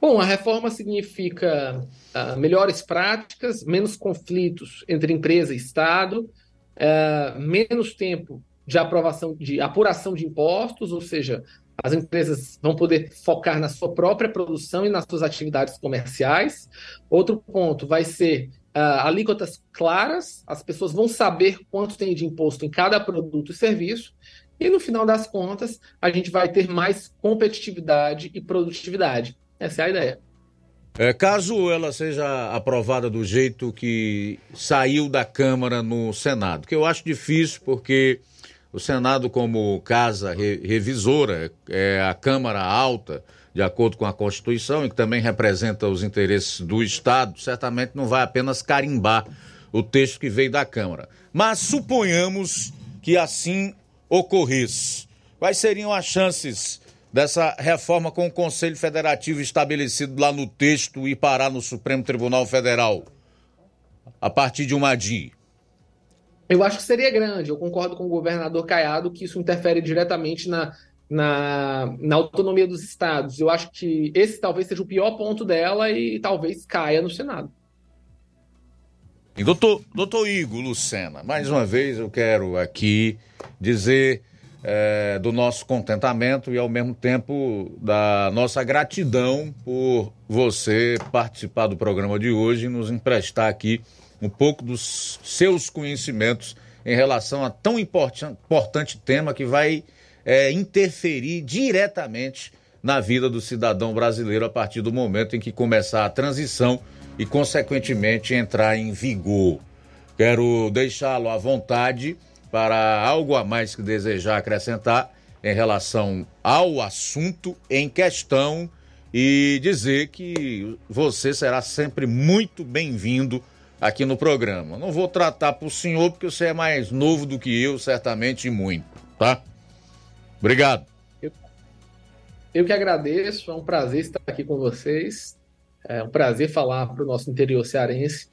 S15: Bom, a reforma significa uh, melhores práticas, menos conflitos entre empresa e Estado, uh, menos tempo de aprovação, de apuração de impostos, ou seja, as empresas vão poder focar na sua própria produção e nas suas atividades comerciais. Outro ponto vai ser uh, alíquotas claras, as pessoas vão saber quanto tem de imposto em cada produto e serviço, e no final das contas, a gente vai ter mais competitividade e produtividade. Essa é a ideia.
S1: É, caso ela seja aprovada do jeito que saiu da Câmara no Senado, que eu acho difícil porque o Senado, como casa re revisora, é a Câmara Alta, de acordo com a Constituição, e que também representa os interesses do Estado, certamente não vai apenas carimbar o texto que veio da Câmara. Mas suponhamos que assim ocorresse. Quais seriam as chances dessa reforma com o Conselho Federativo estabelecido lá no texto e parar no Supremo Tribunal Federal a partir de uma DI?
S15: Eu acho que seria grande. Eu concordo com o governador Caiado que isso interfere diretamente na, na, na autonomia dos estados. Eu acho que esse talvez seja o pior ponto dela e talvez caia no Senado.
S1: E doutor, doutor Igor Lucena, mais uma vez eu quero aqui dizer é, do nosso contentamento e ao mesmo tempo da nossa gratidão por você participar do programa de hoje e nos emprestar aqui um pouco dos seus conhecimentos em relação a tão importante tema que vai é, interferir diretamente na vida do cidadão brasileiro a partir do momento em que começar a transição e, consequentemente, entrar em vigor. Quero deixá-lo à vontade para algo a mais que desejar acrescentar em relação ao assunto em questão e dizer que você será sempre muito bem-vindo aqui no programa. Não vou tratar por senhor, porque você é mais novo do que eu, certamente muito, tá? Obrigado.
S15: Eu, eu que agradeço, é um prazer estar aqui com vocês. É um prazer falar para o nosso interior cearense.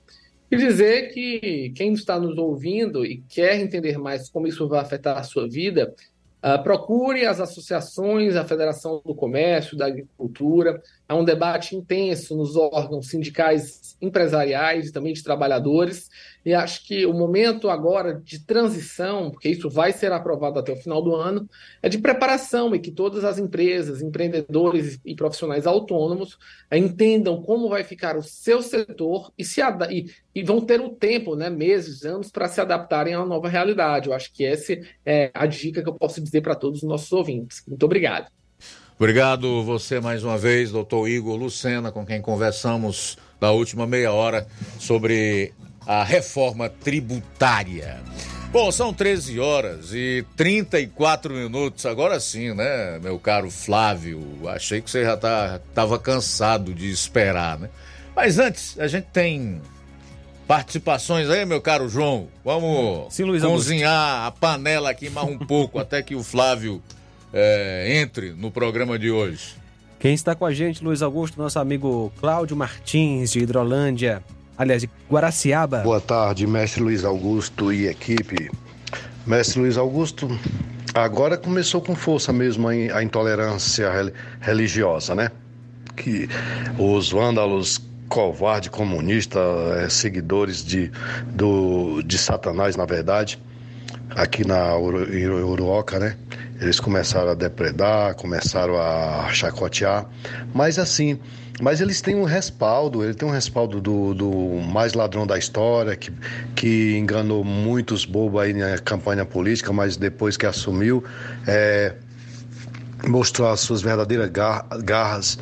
S15: E dizer que quem está nos ouvindo e quer entender mais como isso vai afetar a sua vida, uh, procure as associações, a Federação do Comércio, da Agricultura. Há um debate intenso nos órgãos sindicais empresariais e também de trabalhadores. E acho que o momento agora de transição, porque isso vai ser aprovado até o final do ano, é de preparação e que todas as empresas, empreendedores e profissionais autônomos eh, entendam como vai ficar o seu setor e, se e, e vão ter o tempo, né, meses, anos, para se adaptarem à nova realidade. Eu acho que essa é a dica que eu posso dizer para todos os nossos ouvintes. Muito obrigado.
S1: Obrigado você mais uma vez, doutor Igor Lucena, com quem conversamos da última meia hora sobre a reforma tributária. Bom, são 13 horas e 34 minutos. Agora sim, né, meu caro Flávio? Achei que você já tá, tava cansado de esperar, né? Mas antes, a gente tem participações aí, meu caro João. Vamos sim, cozinhar Augusto. a panela aqui mais um pouco até que o Flávio é, entre no programa de hoje.
S2: Quem está com a gente, Luiz Augusto, nosso amigo Cláudio Martins, de Hidrolândia aliás, de Guaraciaba.
S16: Boa tarde, mestre Luiz Augusto e equipe. Mestre Luiz Augusto, agora começou com força mesmo a intolerância religiosa, né? Que os vândalos covarde comunista, é, seguidores de, do, de Satanás, na verdade, aqui na Uruoca, né? Eles começaram a depredar, começaram a chacotear, mas assim, mas eles têm um respaldo, ele tem um respaldo do, do mais ladrão da história, que, que enganou muitos bobos aí na campanha política, mas depois que assumiu, é, mostrou as suas verdadeiras garras.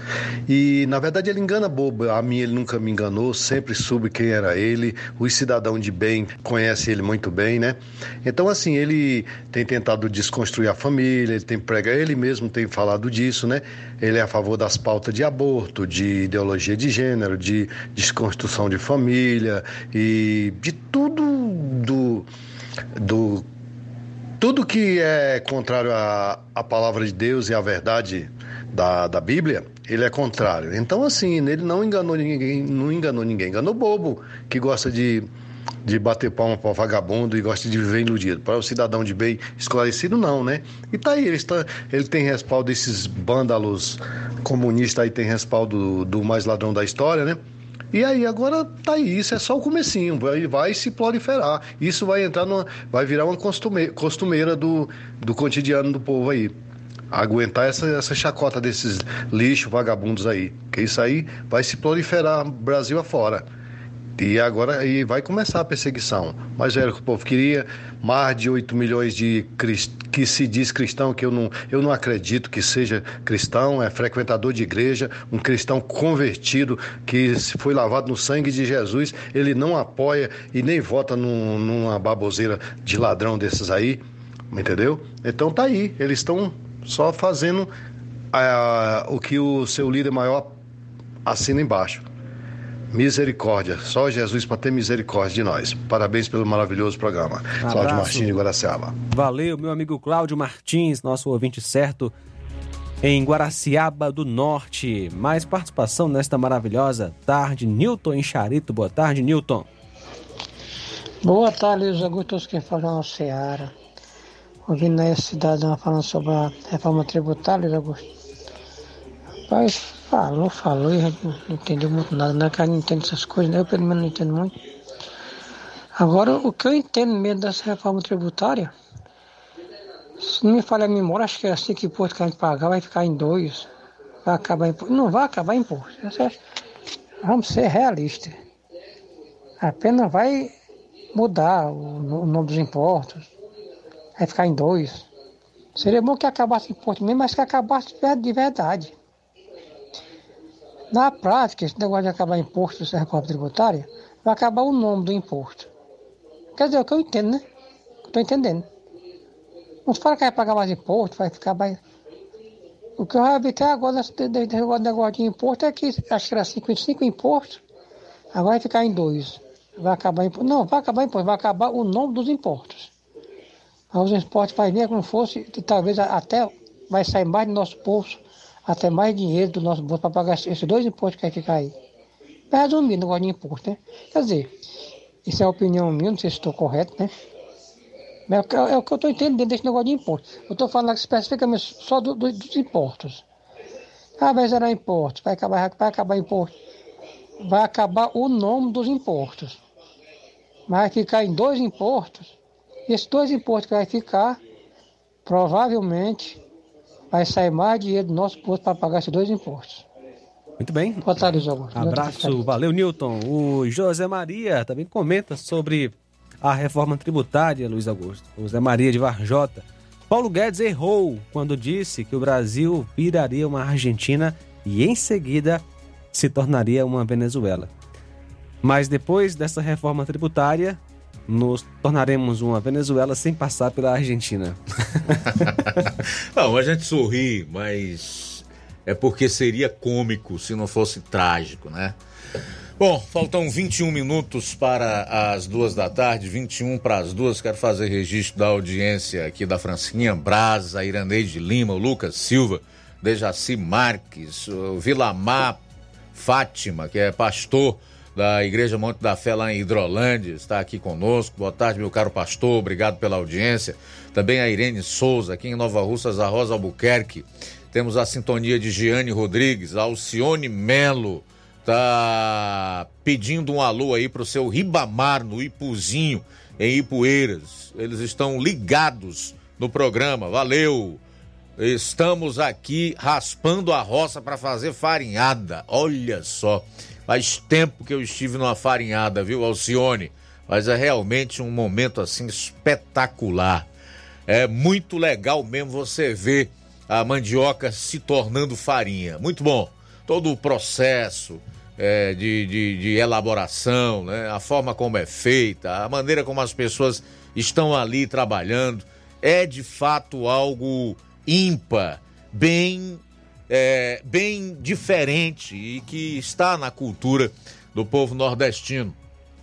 S16: E na verdade ele engana bobo. A mim ele nunca me enganou, sempre soube quem era ele. O cidadão de bem conhece ele muito bem, né? Então assim, ele tem tentado desconstruir a família, ele tem prega, ele mesmo tem falado disso, né? Ele é a favor das pautas de aborto, de ideologia de gênero, de desconstrução de família e de tudo do do tudo que é contrário à, à palavra de Deus e à verdade da, da Bíblia, ele é contrário. Então, assim, ele não enganou ninguém, não enganou ninguém, enganou bobo que gosta de, de bater palma para vagabundo e gosta de viver iludido. Para o cidadão de bem esclarecido, não, né? E tá aí, ele, está, ele tem respaldo desses vândalos comunistas aí, tem respaldo do, do mais ladrão da história, né? E aí, agora tá aí, isso é só o comecinho, vai, vai se proliferar. Isso vai entrar numa, vai virar uma costume, costumeira do, do cotidiano do povo aí. Aguentar essa, essa chacota desses lixos vagabundos aí. Que isso aí vai se proliferar Brasil afora. E agora aí vai começar a perseguição. Mas era o que o povo queria, mais de 8 milhões de que se diz cristão, que eu não, eu não acredito que seja cristão, é frequentador de igreja, um cristão convertido, que foi lavado no sangue de Jesus, ele não apoia e nem vota num, numa baboseira de ladrão desses aí, entendeu? Então tá aí, eles estão só fazendo ah, o que o seu líder maior assina embaixo. Misericórdia, só Jesus para ter misericórdia de nós. Parabéns pelo maravilhoso programa. Cláudio. Martins de Guaraciaba.
S2: Valeu, meu amigo Cláudio Martins, nosso ouvinte certo, em Guaraciaba do Norte. Mais participação nesta maravilhosa tarde. Newton em Charito. Boa tarde, Newton.
S17: Boa tarde, Luiz Augusto, quem fala no Ceará. Ouvindo aí a cidadã falando sobre a reforma tributária, Luiz Augusto. Rapaz, falou, falou e não entendeu muito nada, né? Que a gente entende essas coisas, né? Eu pelo menos não entendo muito. Agora, o que eu entendo mesmo dessa reforma tributária, se não me falha a memória, acho que é assim que imposto que a gente pagar vai ficar em dois. Vai acabar imposto. Não vai acabar imposto. É- Vamos ser realistas. Apenas vai mudar o, o nome dos impostos. Vai ficar em dois. Seria bom que acabasse imposto mesmo, mas que acabasse de verdade. Na prática, esse negócio de acabar imposto dessa reforma tributária, vai acabar o nome do imposto. Quer dizer, é o que eu entendo, né? Estou entendendo. Não fala que vai pagar mais imposto, vai ficar mais. O que eu vi até agora desse negócio de imposto é que acho que era 5 em 5 impostos, agora vai ficar em dois. Vai acabar imposto. Não, vai acabar imposto, vai acabar o nome dos impostos. Mas os impostos vai vir como fosse, talvez até vai sair mais do nosso bolso, até mais dinheiro do nosso bolso para pagar esses dois impostos que vai ficar aí. Para resumir o negócio de imposto, né? Quer dizer, isso é a opinião minha, não sei se estou correto, né? Mas é o que- é que eu estou entendendo desse negócio de imposto. Eu estou falando especificamente só do- do- dos impostos. Ah, vai zerar impostos, vai acabar, vai acabar imposto. Vai acabar o nome dos impostos. Mas vai ficar em dois impostos. Esses dois impostos que vai ficar, provavelmente, vai sair mais dinheiro do nosso bolso para pagar esses dois impostos.
S2: Muito bem.
S17: Boa tarde, Augusto.
S2: Abraço, valeu, Newton. O José Maria também comenta sobre a reforma tributária, Luiz Augusto. José Maria de Varjota. Paulo Guedes errou quando disse que o Brasil viraria uma Argentina e em seguida se tornaria uma Venezuela. Mas depois dessa reforma tributária, nos tornaremos uma Venezuela sem passar pela Argentina.
S1: Não, a gente sorri, mas é porque seria cômico se não fosse trágico, né? Bom, faltam 21 minutos para as duas da tarde, 21 para as duas. Quero fazer registro da audiência aqui da Francinha Braz, a Iraneide Lima, o Lucas Silva, Dejaci Marques, Vilamar Fátima, que é pastor da Igreja Monte da Fé lá em Hidrolândia, está aqui conosco. Boa tarde, meu caro pastor, obrigado pela audiência. Também a Irene Souza, aqui em Nova Russas, a Rosa Albuquerque. Temos a sintonia de Giane Rodrigues, Alcione Melo, tá pedindo um alô aí pro seu Ribamar no Ipuzinho, em Ipueiras. Eles estão ligados no programa. Valeu! Estamos aqui raspando a roça para fazer farinhada. Olha só, faz tempo que eu estive numa farinhada, viu, Alcione? Mas é realmente um momento assim espetacular. É muito legal mesmo você ver a mandioca se tornando farinha. Muito bom. Todo o processo é, de, de, de elaboração, né? a forma como é feita, a maneira como as pessoas estão ali trabalhando, é de fato algo ímpar, bem, é, bem diferente e que está na cultura do povo nordestino.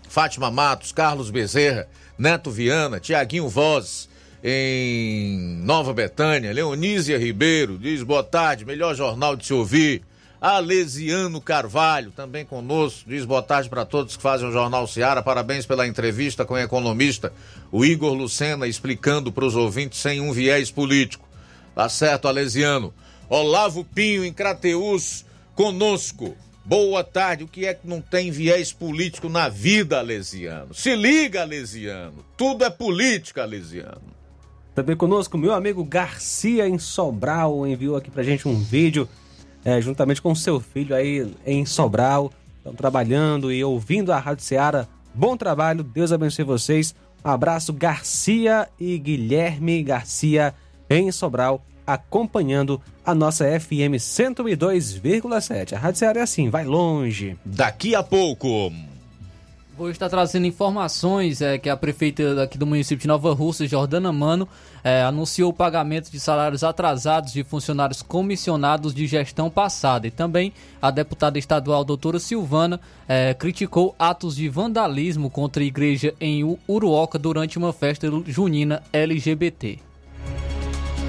S1: Fátima Matos, Carlos Bezerra, Neto Viana, Tiaguinho Voz, em Nova Betânia, Leonísia Ribeiro, diz boa tarde, melhor jornal de se ouvir. Alesiano Carvalho, também conosco. Diz boa tarde para todos que fazem o Jornal Seara. Parabéns pela entrevista com o economista, o Igor Lucena, explicando para os ouvintes sem um viés político. Tá certo, Alesiano. Olavo Pinho, em Crateus, conosco. Boa tarde. O que é que não tem viés político na vida, Alesiano? Se liga, Alesiano. Tudo é política, Alesiano.
S2: Também conosco, meu amigo Garcia em Sobral enviou aqui pra gente um vídeo, é, juntamente com seu filho aí em Sobral. Estão trabalhando e ouvindo a Rádio Ceará. Bom trabalho, Deus abençoe vocês. Um abraço, Garcia e Guilherme Garcia em Sobral, acompanhando a nossa FM 102,7. A Rádio Ceará é assim, vai longe.
S1: Daqui a pouco.
S3: Vou estar trazendo informações é, que a prefeita aqui do município de Nova Rússia, Jordana Mano, é, anunciou o pagamento de salários atrasados de funcionários comissionados de gestão passada. E também a deputada estadual doutora Silvana é, criticou atos de vandalismo contra a igreja em Uruoca durante uma festa junina LGBT.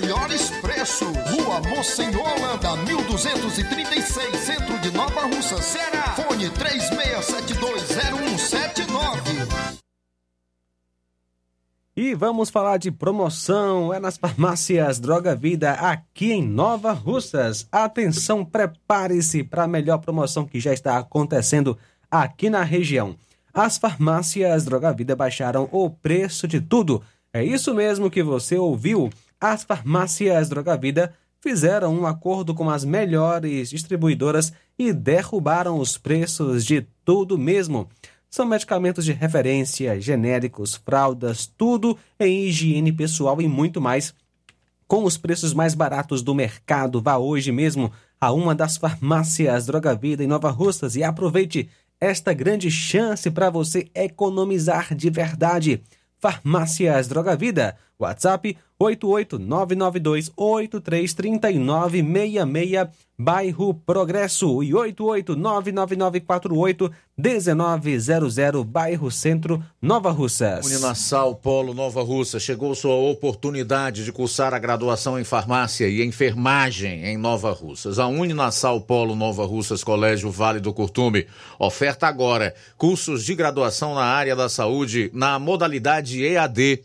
S14: melhores preços. Rua Holanda, 1236, centro de Nova Russa, Ceará. Fone 36720179.
S2: E vamos falar de promoção, é nas farmácias Droga Vida aqui em Nova Russas. Atenção, prepare-se para a melhor promoção que já está acontecendo aqui na região. As farmácias Droga Vida baixaram o preço de tudo. É isso mesmo que você ouviu. As farmácias Droga Vida fizeram um acordo com as melhores distribuidoras e derrubaram os preços de tudo mesmo. São medicamentos de referência, genéricos, fraldas, tudo em higiene pessoal e muito mais. Com os preços mais baratos do mercado, vá hoje mesmo a uma das farmácias Droga Vida em Nova Russas e aproveite esta grande chance para você economizar de verdade. Farmácias Droga Vida, WhatsApp 88992833966, bairro Progresso e 88999481900, bairro Centro, Nova Russas.
S1: Uninassal Polo Nova Russa chegou sua oportunidade de cursar a graduação em farmácia e enfermagem em Nova Russas. A Uninassal Polo Nova Russas Colégio Vale do Curtume oferta agora cursos de graduação na área da saúde na modalidade EAD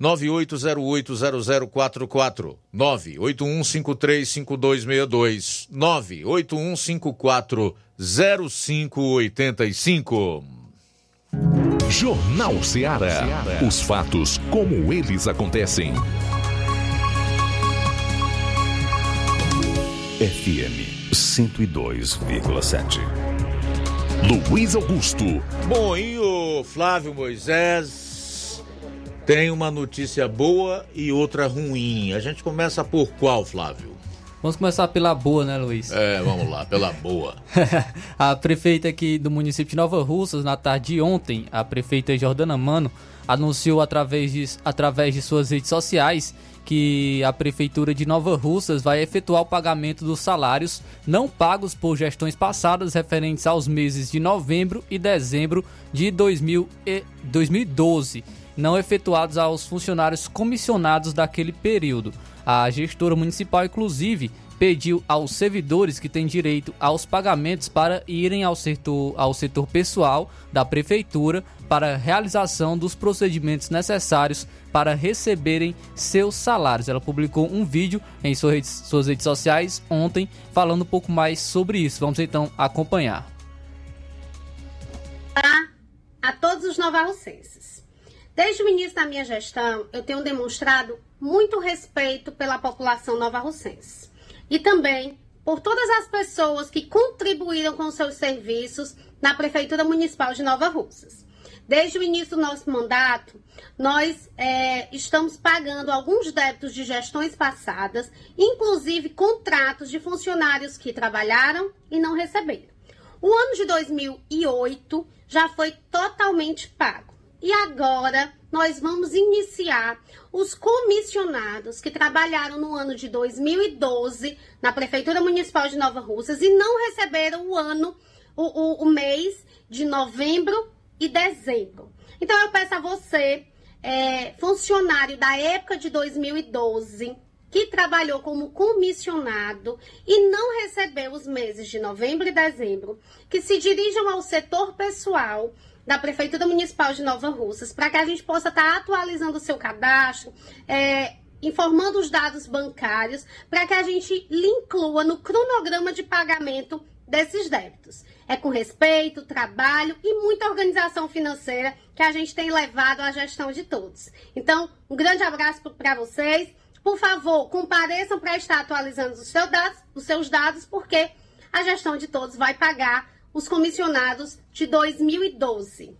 S1: 98080044 981535262 981540585
S6: Jornal Ceará. Os fatos como eles acontecem. FM 102,7. Luiz Augusto.
S1: Bom, e o Flávio Moisés tem uma notícia boa e outra ruim. A gente começa por qual, Flávio?
S3: Vamos começar pela boa, né, Luiz?
S1: É, vamos lá, pela boa.
S3: a prefeita aqui do município de Nova Russas, na tarde de ontem, a prefeita Jordana Mano, anunciou através de, através de suas redes sociais que a prefeitura de Nova Russas vai efetuar o pagamento dos salários não pagos por gestões passadas referentes aos meses de novembro e dezembro de 2000 e 2012, não efetuados aos funcionários comissionados daquele período. A gestora municipal, inclusive, pediu aos servidores que têm direito aos pagamentos para irem ao setor, ao setor pessoal da prefeitura para a realização dos procedimentos necessários para receberem seus salários. Ela publicou um vídeo em suas redes, suas redes sociais ontem falando um pouco mais sobre isso. Vamos então acompanhar.
S18: Olá a todos os novarrocenses. Desde o início da minha gestão, eu tenho demonstrado muito respeito pela população novarrocense e também por todas as pessoas que contribuíram com seus serviços na Prefeitura Municipal de Nova Russas. Desde o início do nosso mandato, nós é, estamos pagando alguns débitos de gestões passadas, inclusive contratos de funcionários que trabalharam e não receberam. O ano de 2008 já foi totalmente pago. E agora nós vamos iniciar os comissionados que trabalharam no ano de 2012 na Prefeitura Municipal de Nova Russas e não receberam o ano, o, o, o mês de novembro e dezembro. Então eu peço a você, é, funcionário da época de 2012, que trabalhou como comissionado e não recebeu os meses de novembro e dezembro, que se dirijam ao setor pessoal da Prefeitura Municipal de Nova Russas, para que a gente possa estar tá atualizando o seu cadastro, é, informando os dados bancários, para que a gente lhe inclua no cronograma de pagamento desses débitos. É com respeito, trabalho e muita organização financeira que a gente tem levado à gestão de todos. Então, um grande abraço para vocês. Por favor, compareçam para estar atualizando os seus dados, os seus dados, porque a gestão de todos vai pagar os comissionados de 2012.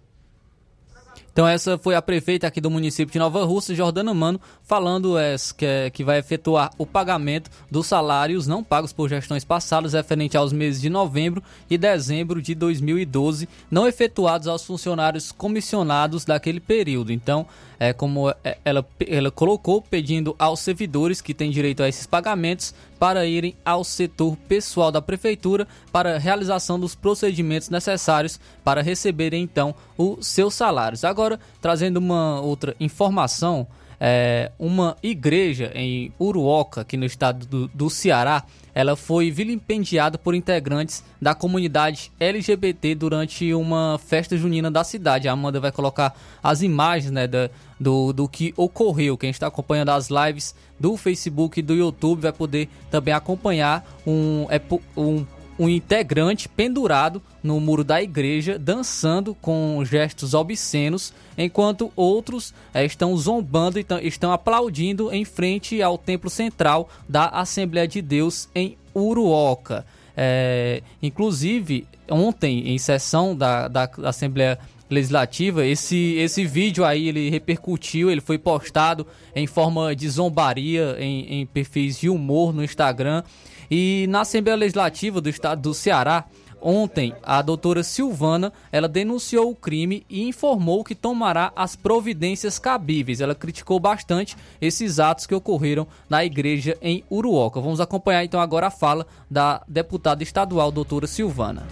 S3: Então essa foi a prefeita aqui do município de Nova Rússia, Jordana Mano, falando é, que, que vai efetuar o pagamento dos salários não pagos por gestões passadas referente aos meses de novembro e dezembro de 2012, não efetuados aos funcionários comissionados daquele período. Então, é como é, ela, ela colocou, pedindo aos servidores que têm direito a esses pagamentos para irem ao setor pessoal da prefeitura para a realização dos procedimentos necessários para receberem então os seus salários. Agora, trazendo uma outra informação, é, uma igreja em Uruoca, aqui no estado do, do Ceará, ela foi vilipendiada por integrantes da comunidade LGBT durante uma festa junina da cidade. A Amanda vai colocar as imagens né, da, do, do que ocorreu. Quem está acompanhando as lives do Facebook e do YouTube vai poder também acompanhar um, é um um integrante pendurado no muro da igreja, dançando com gestos obscenos, enquanto outros é, estão zombando e estão aplaudindo em frente ao templo central da Assembleia de Deus em Uruoca. É, inclusive, ontem, em sessão da, da Assembleia Legislativa, esse, esse vídeo aí ele repercutiu, ele foi postado em forma de zombaria em, em perfis de humor no Instagram. E na Assembleia Legislativa do Estado do Ceará, Ontem, a doutora Silvana, ela denunciou o crime e informou que tomará as providências cabíveis. Ela criticou bastante esses atos que ocorreram na igreja em Uruoca. Vamos acompanhar então agora a fala da deputada estadual, doutora Silvana.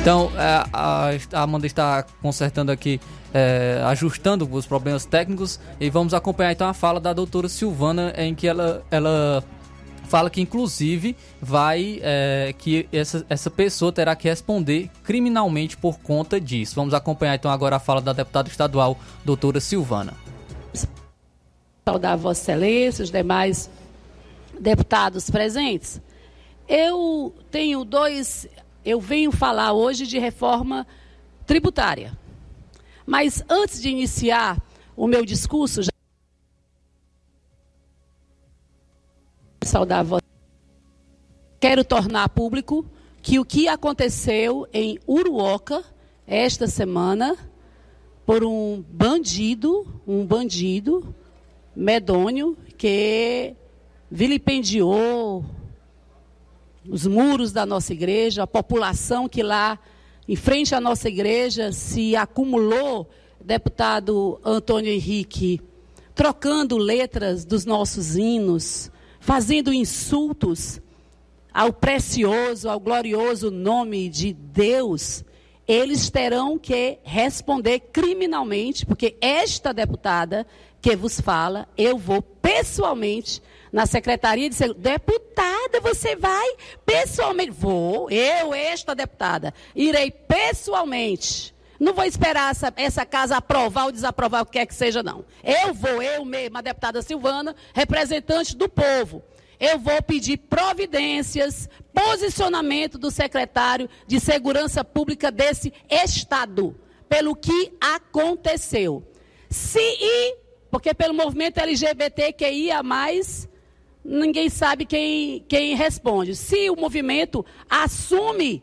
S3: Então, é, a, a Amanda está consertando aqui, é, ajustando os problemas técnicos e vamos acompanhar então a fala da doutora Silvana, em que ela, ela fala que inclusive vai é, que essa, essa pessoa terá que responder criminalmente por conta disso. Vamos acompanhar então agora a fala da deputada estadual, doutora Silvana.
S19: Saudar Vossa Excelência, os demais deputados presentes. Eu tenho dois eu venho falar hoje de reforma tributária. Mas antes de iniciar o meu discurso, já saudar a quero tornar público que o que aconteceu em Uruoca esta semana por um bandido, um bandido medonho que vilipendiou os muros da nossa igreja, a população que lá em frente à nossa igreja se acumulou, deputado Antônio Henrique, trocando letras dos nossos hinos, fazendo insultos ao precioso, ao glorioso nome de Deus, eles terão que responder criminalmente, porque esta deputada que vos fala, eu vou pessoalmente na Secretaria de Segurança. Deputada, você vai pessoalmente? Vou, eu, esta deputada, irei pessoalmente. Não vou esperar essa, essa casa aprovar ou desaprovar o que quer que seja, não. Eu vou, eu mesma, a deputada Silvana, representante do povo. Eu vou pedir providências, posicionamento do secretário de Segurança Pública desse Estado, pelo que aconteceu. Se e, porque pelo movimento LGBTQIA, ninguém sabe quem, quem responde. Se o movimento assume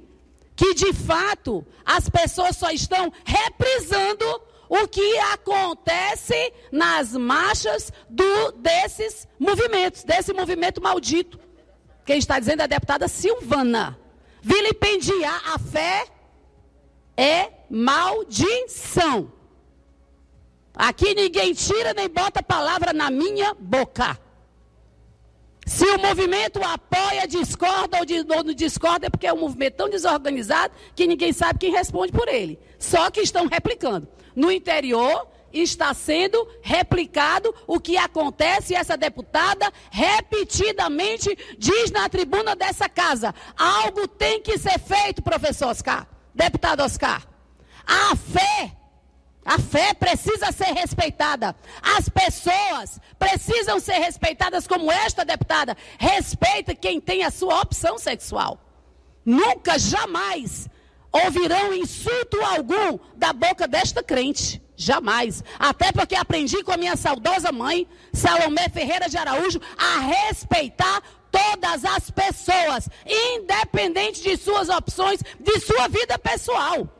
S19: que de fato as pessoas só estão reprisando o que acontece nas marchas do, desses movimentos, desse movimento maldito. Quem está dizendo é a deputada Silvana. Vilipendiar a fé é maldição. Aqui ninguém tira nem bota palavra na minha boca. Se o movimento apoia, discorda ou, não discorda, é porque é um movimento tão desorganizado que ninguém sabe quem responde por ele. Só que estão replicando. No interior está sendo replicado o que acontece essa deputada repetidamente diz na tribuna dessa casa: algo tem que ser feito, professor Oscar, deputado Oscar. A fé a fé precisa ser respeitada. As pessoas precisam ser respeitadas como esta deputada. Respeita quem tem a sua opção sexual. Nunca, jamais ouvirão insulto algum da boca desta crente. Jamais. Até porque aprendi com a minha saudosa mãe, Salomé Ferreira de Araújo, a respeitar todas as pessoas, independente de suas opções, de sua vida pessoal.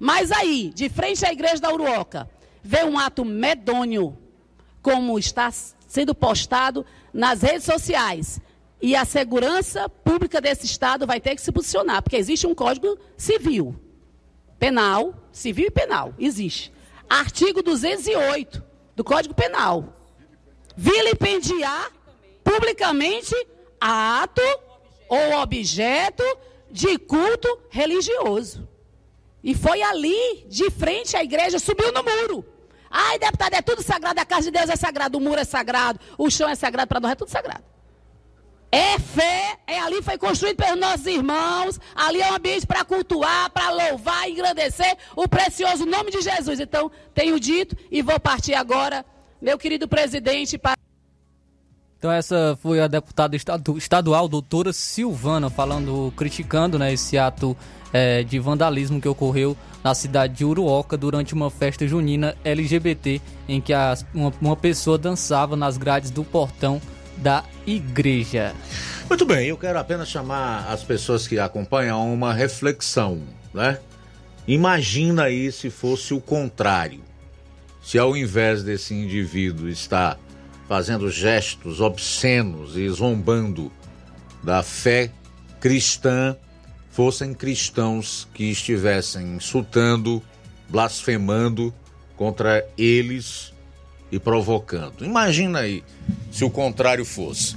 S19: Mas aí, de frente à igreja da Uruoca, vê um ato medonho, como está sendo postado nas redes sociais. E a segurança pública desse Estado vai ter que se posicionar, porque existe um código civil, penal, civil e penal, existe. Artigo 208 do Código Penal. Vilipendiar publicamente ato ou objeto de culto religioso. E foi ali, de frente à igreja, subiu no muro. Ai, deputado, é tudo sagrado, a casa de Deus é sagrada, o muro é sagrado, o chão é sagrado, para nós é tudo sagrado. É fé, é ali foi construído pelos nossos irmãos, ali é um ambiente para cultuar, para louvar engrandecer o precioso nome de Jesus. Então, tenho dito e vou partir agora, meu querido presidente, para.
S3: Então essa foi a deputada estadual, doutora Silvana, falando, criticando né, esse ato é, de vandalismo que ocorreu na cidade de Uruoca durante uma festa junina LGBT em que a, uma, uma pessoa dançava nas grades do portão da igreja.
S1: Muito bem, eu quero apenas chamar as pessoas que acompanham a uma reflexão, né? Imagina aí se fosse o contrário. Se ao invés desse indivíduo estar fazendo gestos obscenos e zombando da fé cristã fossem cristãos que estivessem insultando, blasfemando contra eles e provocando. Imagina aí se o contrário fosse.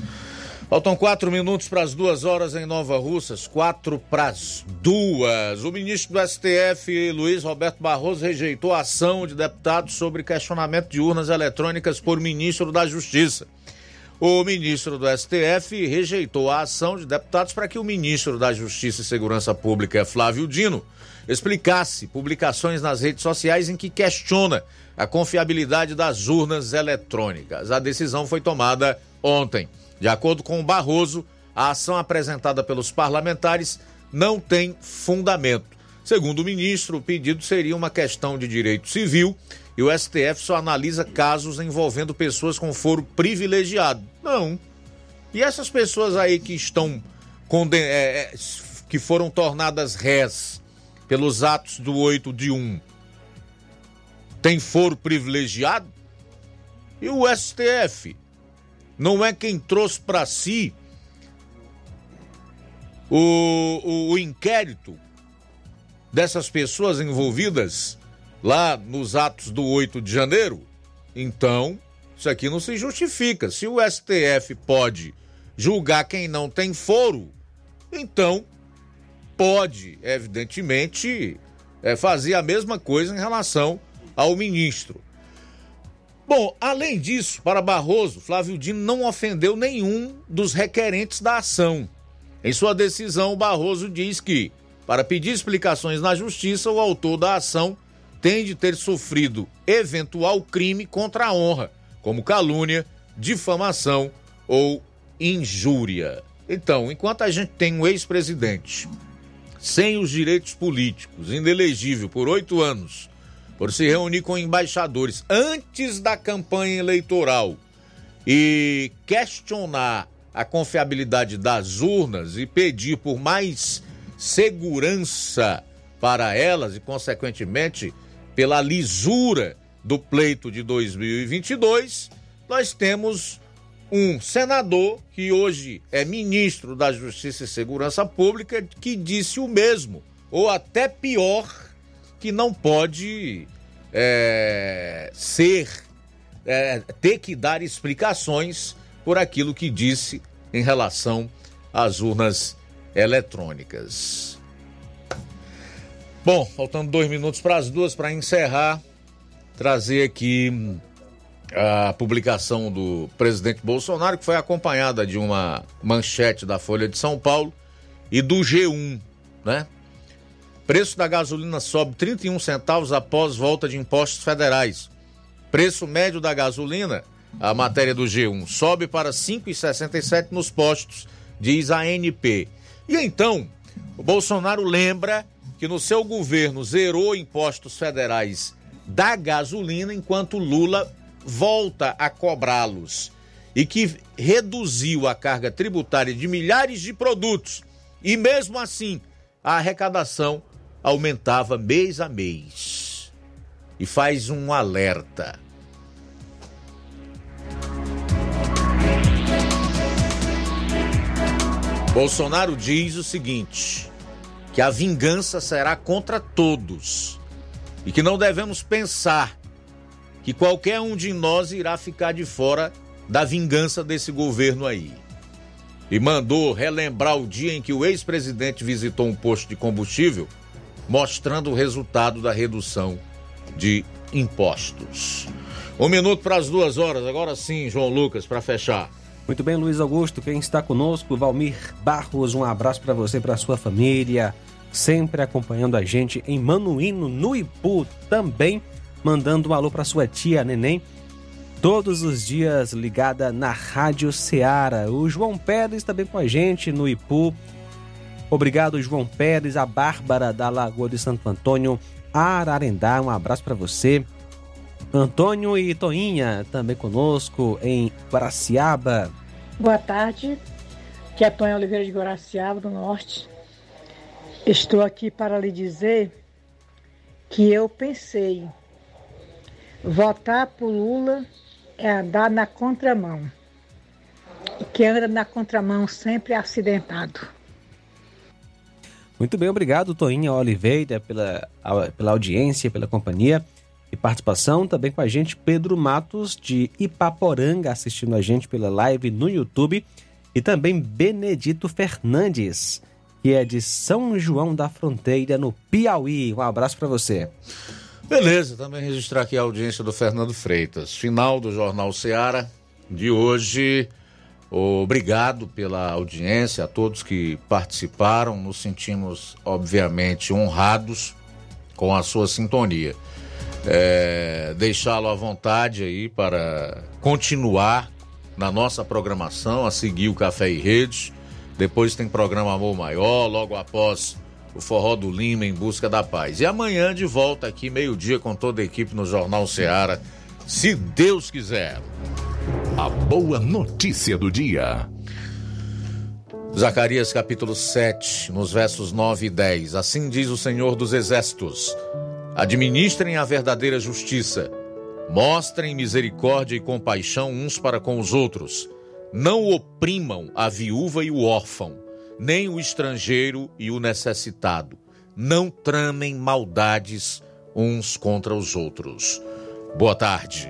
S1: Faltam quatro minutos para as duas horas em Nova Russas, quatro para as duas. O ministro do STF, Luiz Roberto Barroso, rejeitou a ação de deputados sobre questionamento de urnas eletrônicas por ministro da Justiça. O ministro do STF rejeitou a ação de deputados para que o ministro da Justiça e Segurança Pública, Flávio Dino, explicasse publicações nas redes sociais em que questiona a confiabilidade das urnas eletrônicas. A decisão foi tomada ontem. De acordo com o Barroso, a ação apresentada pelos parlamentares não tem fundamento. Segundo o ministro, o pedido seria uma questão de direito civil e o STF só analisa casos envolvendo pessoas com foro privilegiado. Não. E essas pessoas aí que estão conden é, é, que foram tornadas rés pelos atos do 8 de 1 tem foro privilegiado? E o STF não é quem trouxe para si o, o, o inquérito dessas pessoas envolvidas lá nos atos do 8 de janeiro? Então, isso aqui não se justifica. Se o STF pode julgar quem não tem foro, então pode, evidentemente, é, fazer a mesma coisa em relação ao ministro. Bom, além disso, para Barroso, Flávio Dino não ofendeu nenhum dos requerentes da ação. Em sua decisão, Barroso diz que, para pedir explicações na justiça, o autor da ação tem de ter sofrido eventual crime contra a honra, como calúnia, difamação ou injúria. Então, enquanto a gente tem um ex-presidente sem os direitos políticos, inelegível por oito anos, por se reunir com embaixadores antes da campanha eleitoral e questionar a confiabilidade das urnas e pedir por mais segurança para elas e, consequentemente, pela lisura do pleito de 2022, nós temos um senador que hoje é ministro da Justiça e Segurança Pública que disse o mesmo, ou até pior, que não pode é, ser, é, ter que dar explicações por aquilo que disse em relação às urnas eletrônicas. Bom, faltando dois minutos para as duas para encerrar, trazer aqui hum, a publicação do presidente Bolsonaro, que foi acompanhada de uma manchete da Folha de São Paulo e do G1, né? Preço da gasolina sobe 31 centavos após volta de impostos federais. Preço médio da gasolina, a matéria do G1, sobe para 5,67 nos postos, diz a ANP. E então, o Bolsonaro lembra que no seu governo zerou impostos federais da gasolina, enquanto Lula volta a cobrá-los e que reduziu a carga tributária de milhares de produtos. E mesmo assim, a arrecadação aumentava mês a mês. E faz um alerta. Bolsonaro diz o seguinte: que a vingança será contra todos e que não devemos pensar que qualquer um de nós irá ficar de fora da vingança desse governo aí. E mandou relembrar o dia em que o ex-presidente visitou um posto de combustível mostrando o resultado da redução de impostos. Um minuto para as duas horas, agora sim, João Lucas, para fechar.
S2: Muito bem, Luiz Augusto, quem está conosco, Valmir Barros, um abraço para você e para sua família, sempre acompanhando a gente em Manuíno, no Ipu, também mandando um alô para sua tia Neném, todos os dias ligada na Rádio Ceará. O João Pérez também com a gente no Ipu, Obrigado, João Pérez, a Bárbara da Lagoa de Santo Antônio, Ararendá. Um abraço para você. Antônio e Toinha também conosco em Guaraciaba.
S20: Boa tarde, que é Tonha Oliveira de Guaraciaba, do Norte. Estou aqui para lhe dizer que eu pensei votar por Lula é andar na contramão. E quem anda na contramão sempre é acidentado.
S2: Muito bem, obrigado, Toinha Oliveira, pela, pela audiência, pela companhia e participação. Também com a gente, Pedro Matos, de Ipaporanga, assistindo a gente pela live no YouTube. E também Benedito Fernandes, que é de São João da Fronteira, no Piauí. Um abraço para você.
S1: Beleza, também registrar aqui a audiência do Fernando Freitas. Final do Jornal Seara de hoje. Obrigado pela audiência, a todos que participaram. Nos sentimos, obviamente, honrados com a sua sintonia. É, Deixá-lo à vontade aí para continuar na nossa programação, a seguir o Café e Rede. Depois tem programa Amor Maior, logo após o Forró do Lima em Busca da Paz. E amanhã de volta aqui, meio-dia, com toda a equipe no Jornal Seara, se Deus quiser.
S6: A boa notícia do dia.
S1: Zacarias capítulo 7, nos versos 9 e 10. Assim diz o Senhor dos Exércitos: Administrem a verdadeira justiça, mostrem misericórdia e compaixão uns para com os outros. Não oprimam a viúva e o órfão, nem o estrangeiro e o necessitado. Não tramem maldades uns contra os outros. Boa tarde.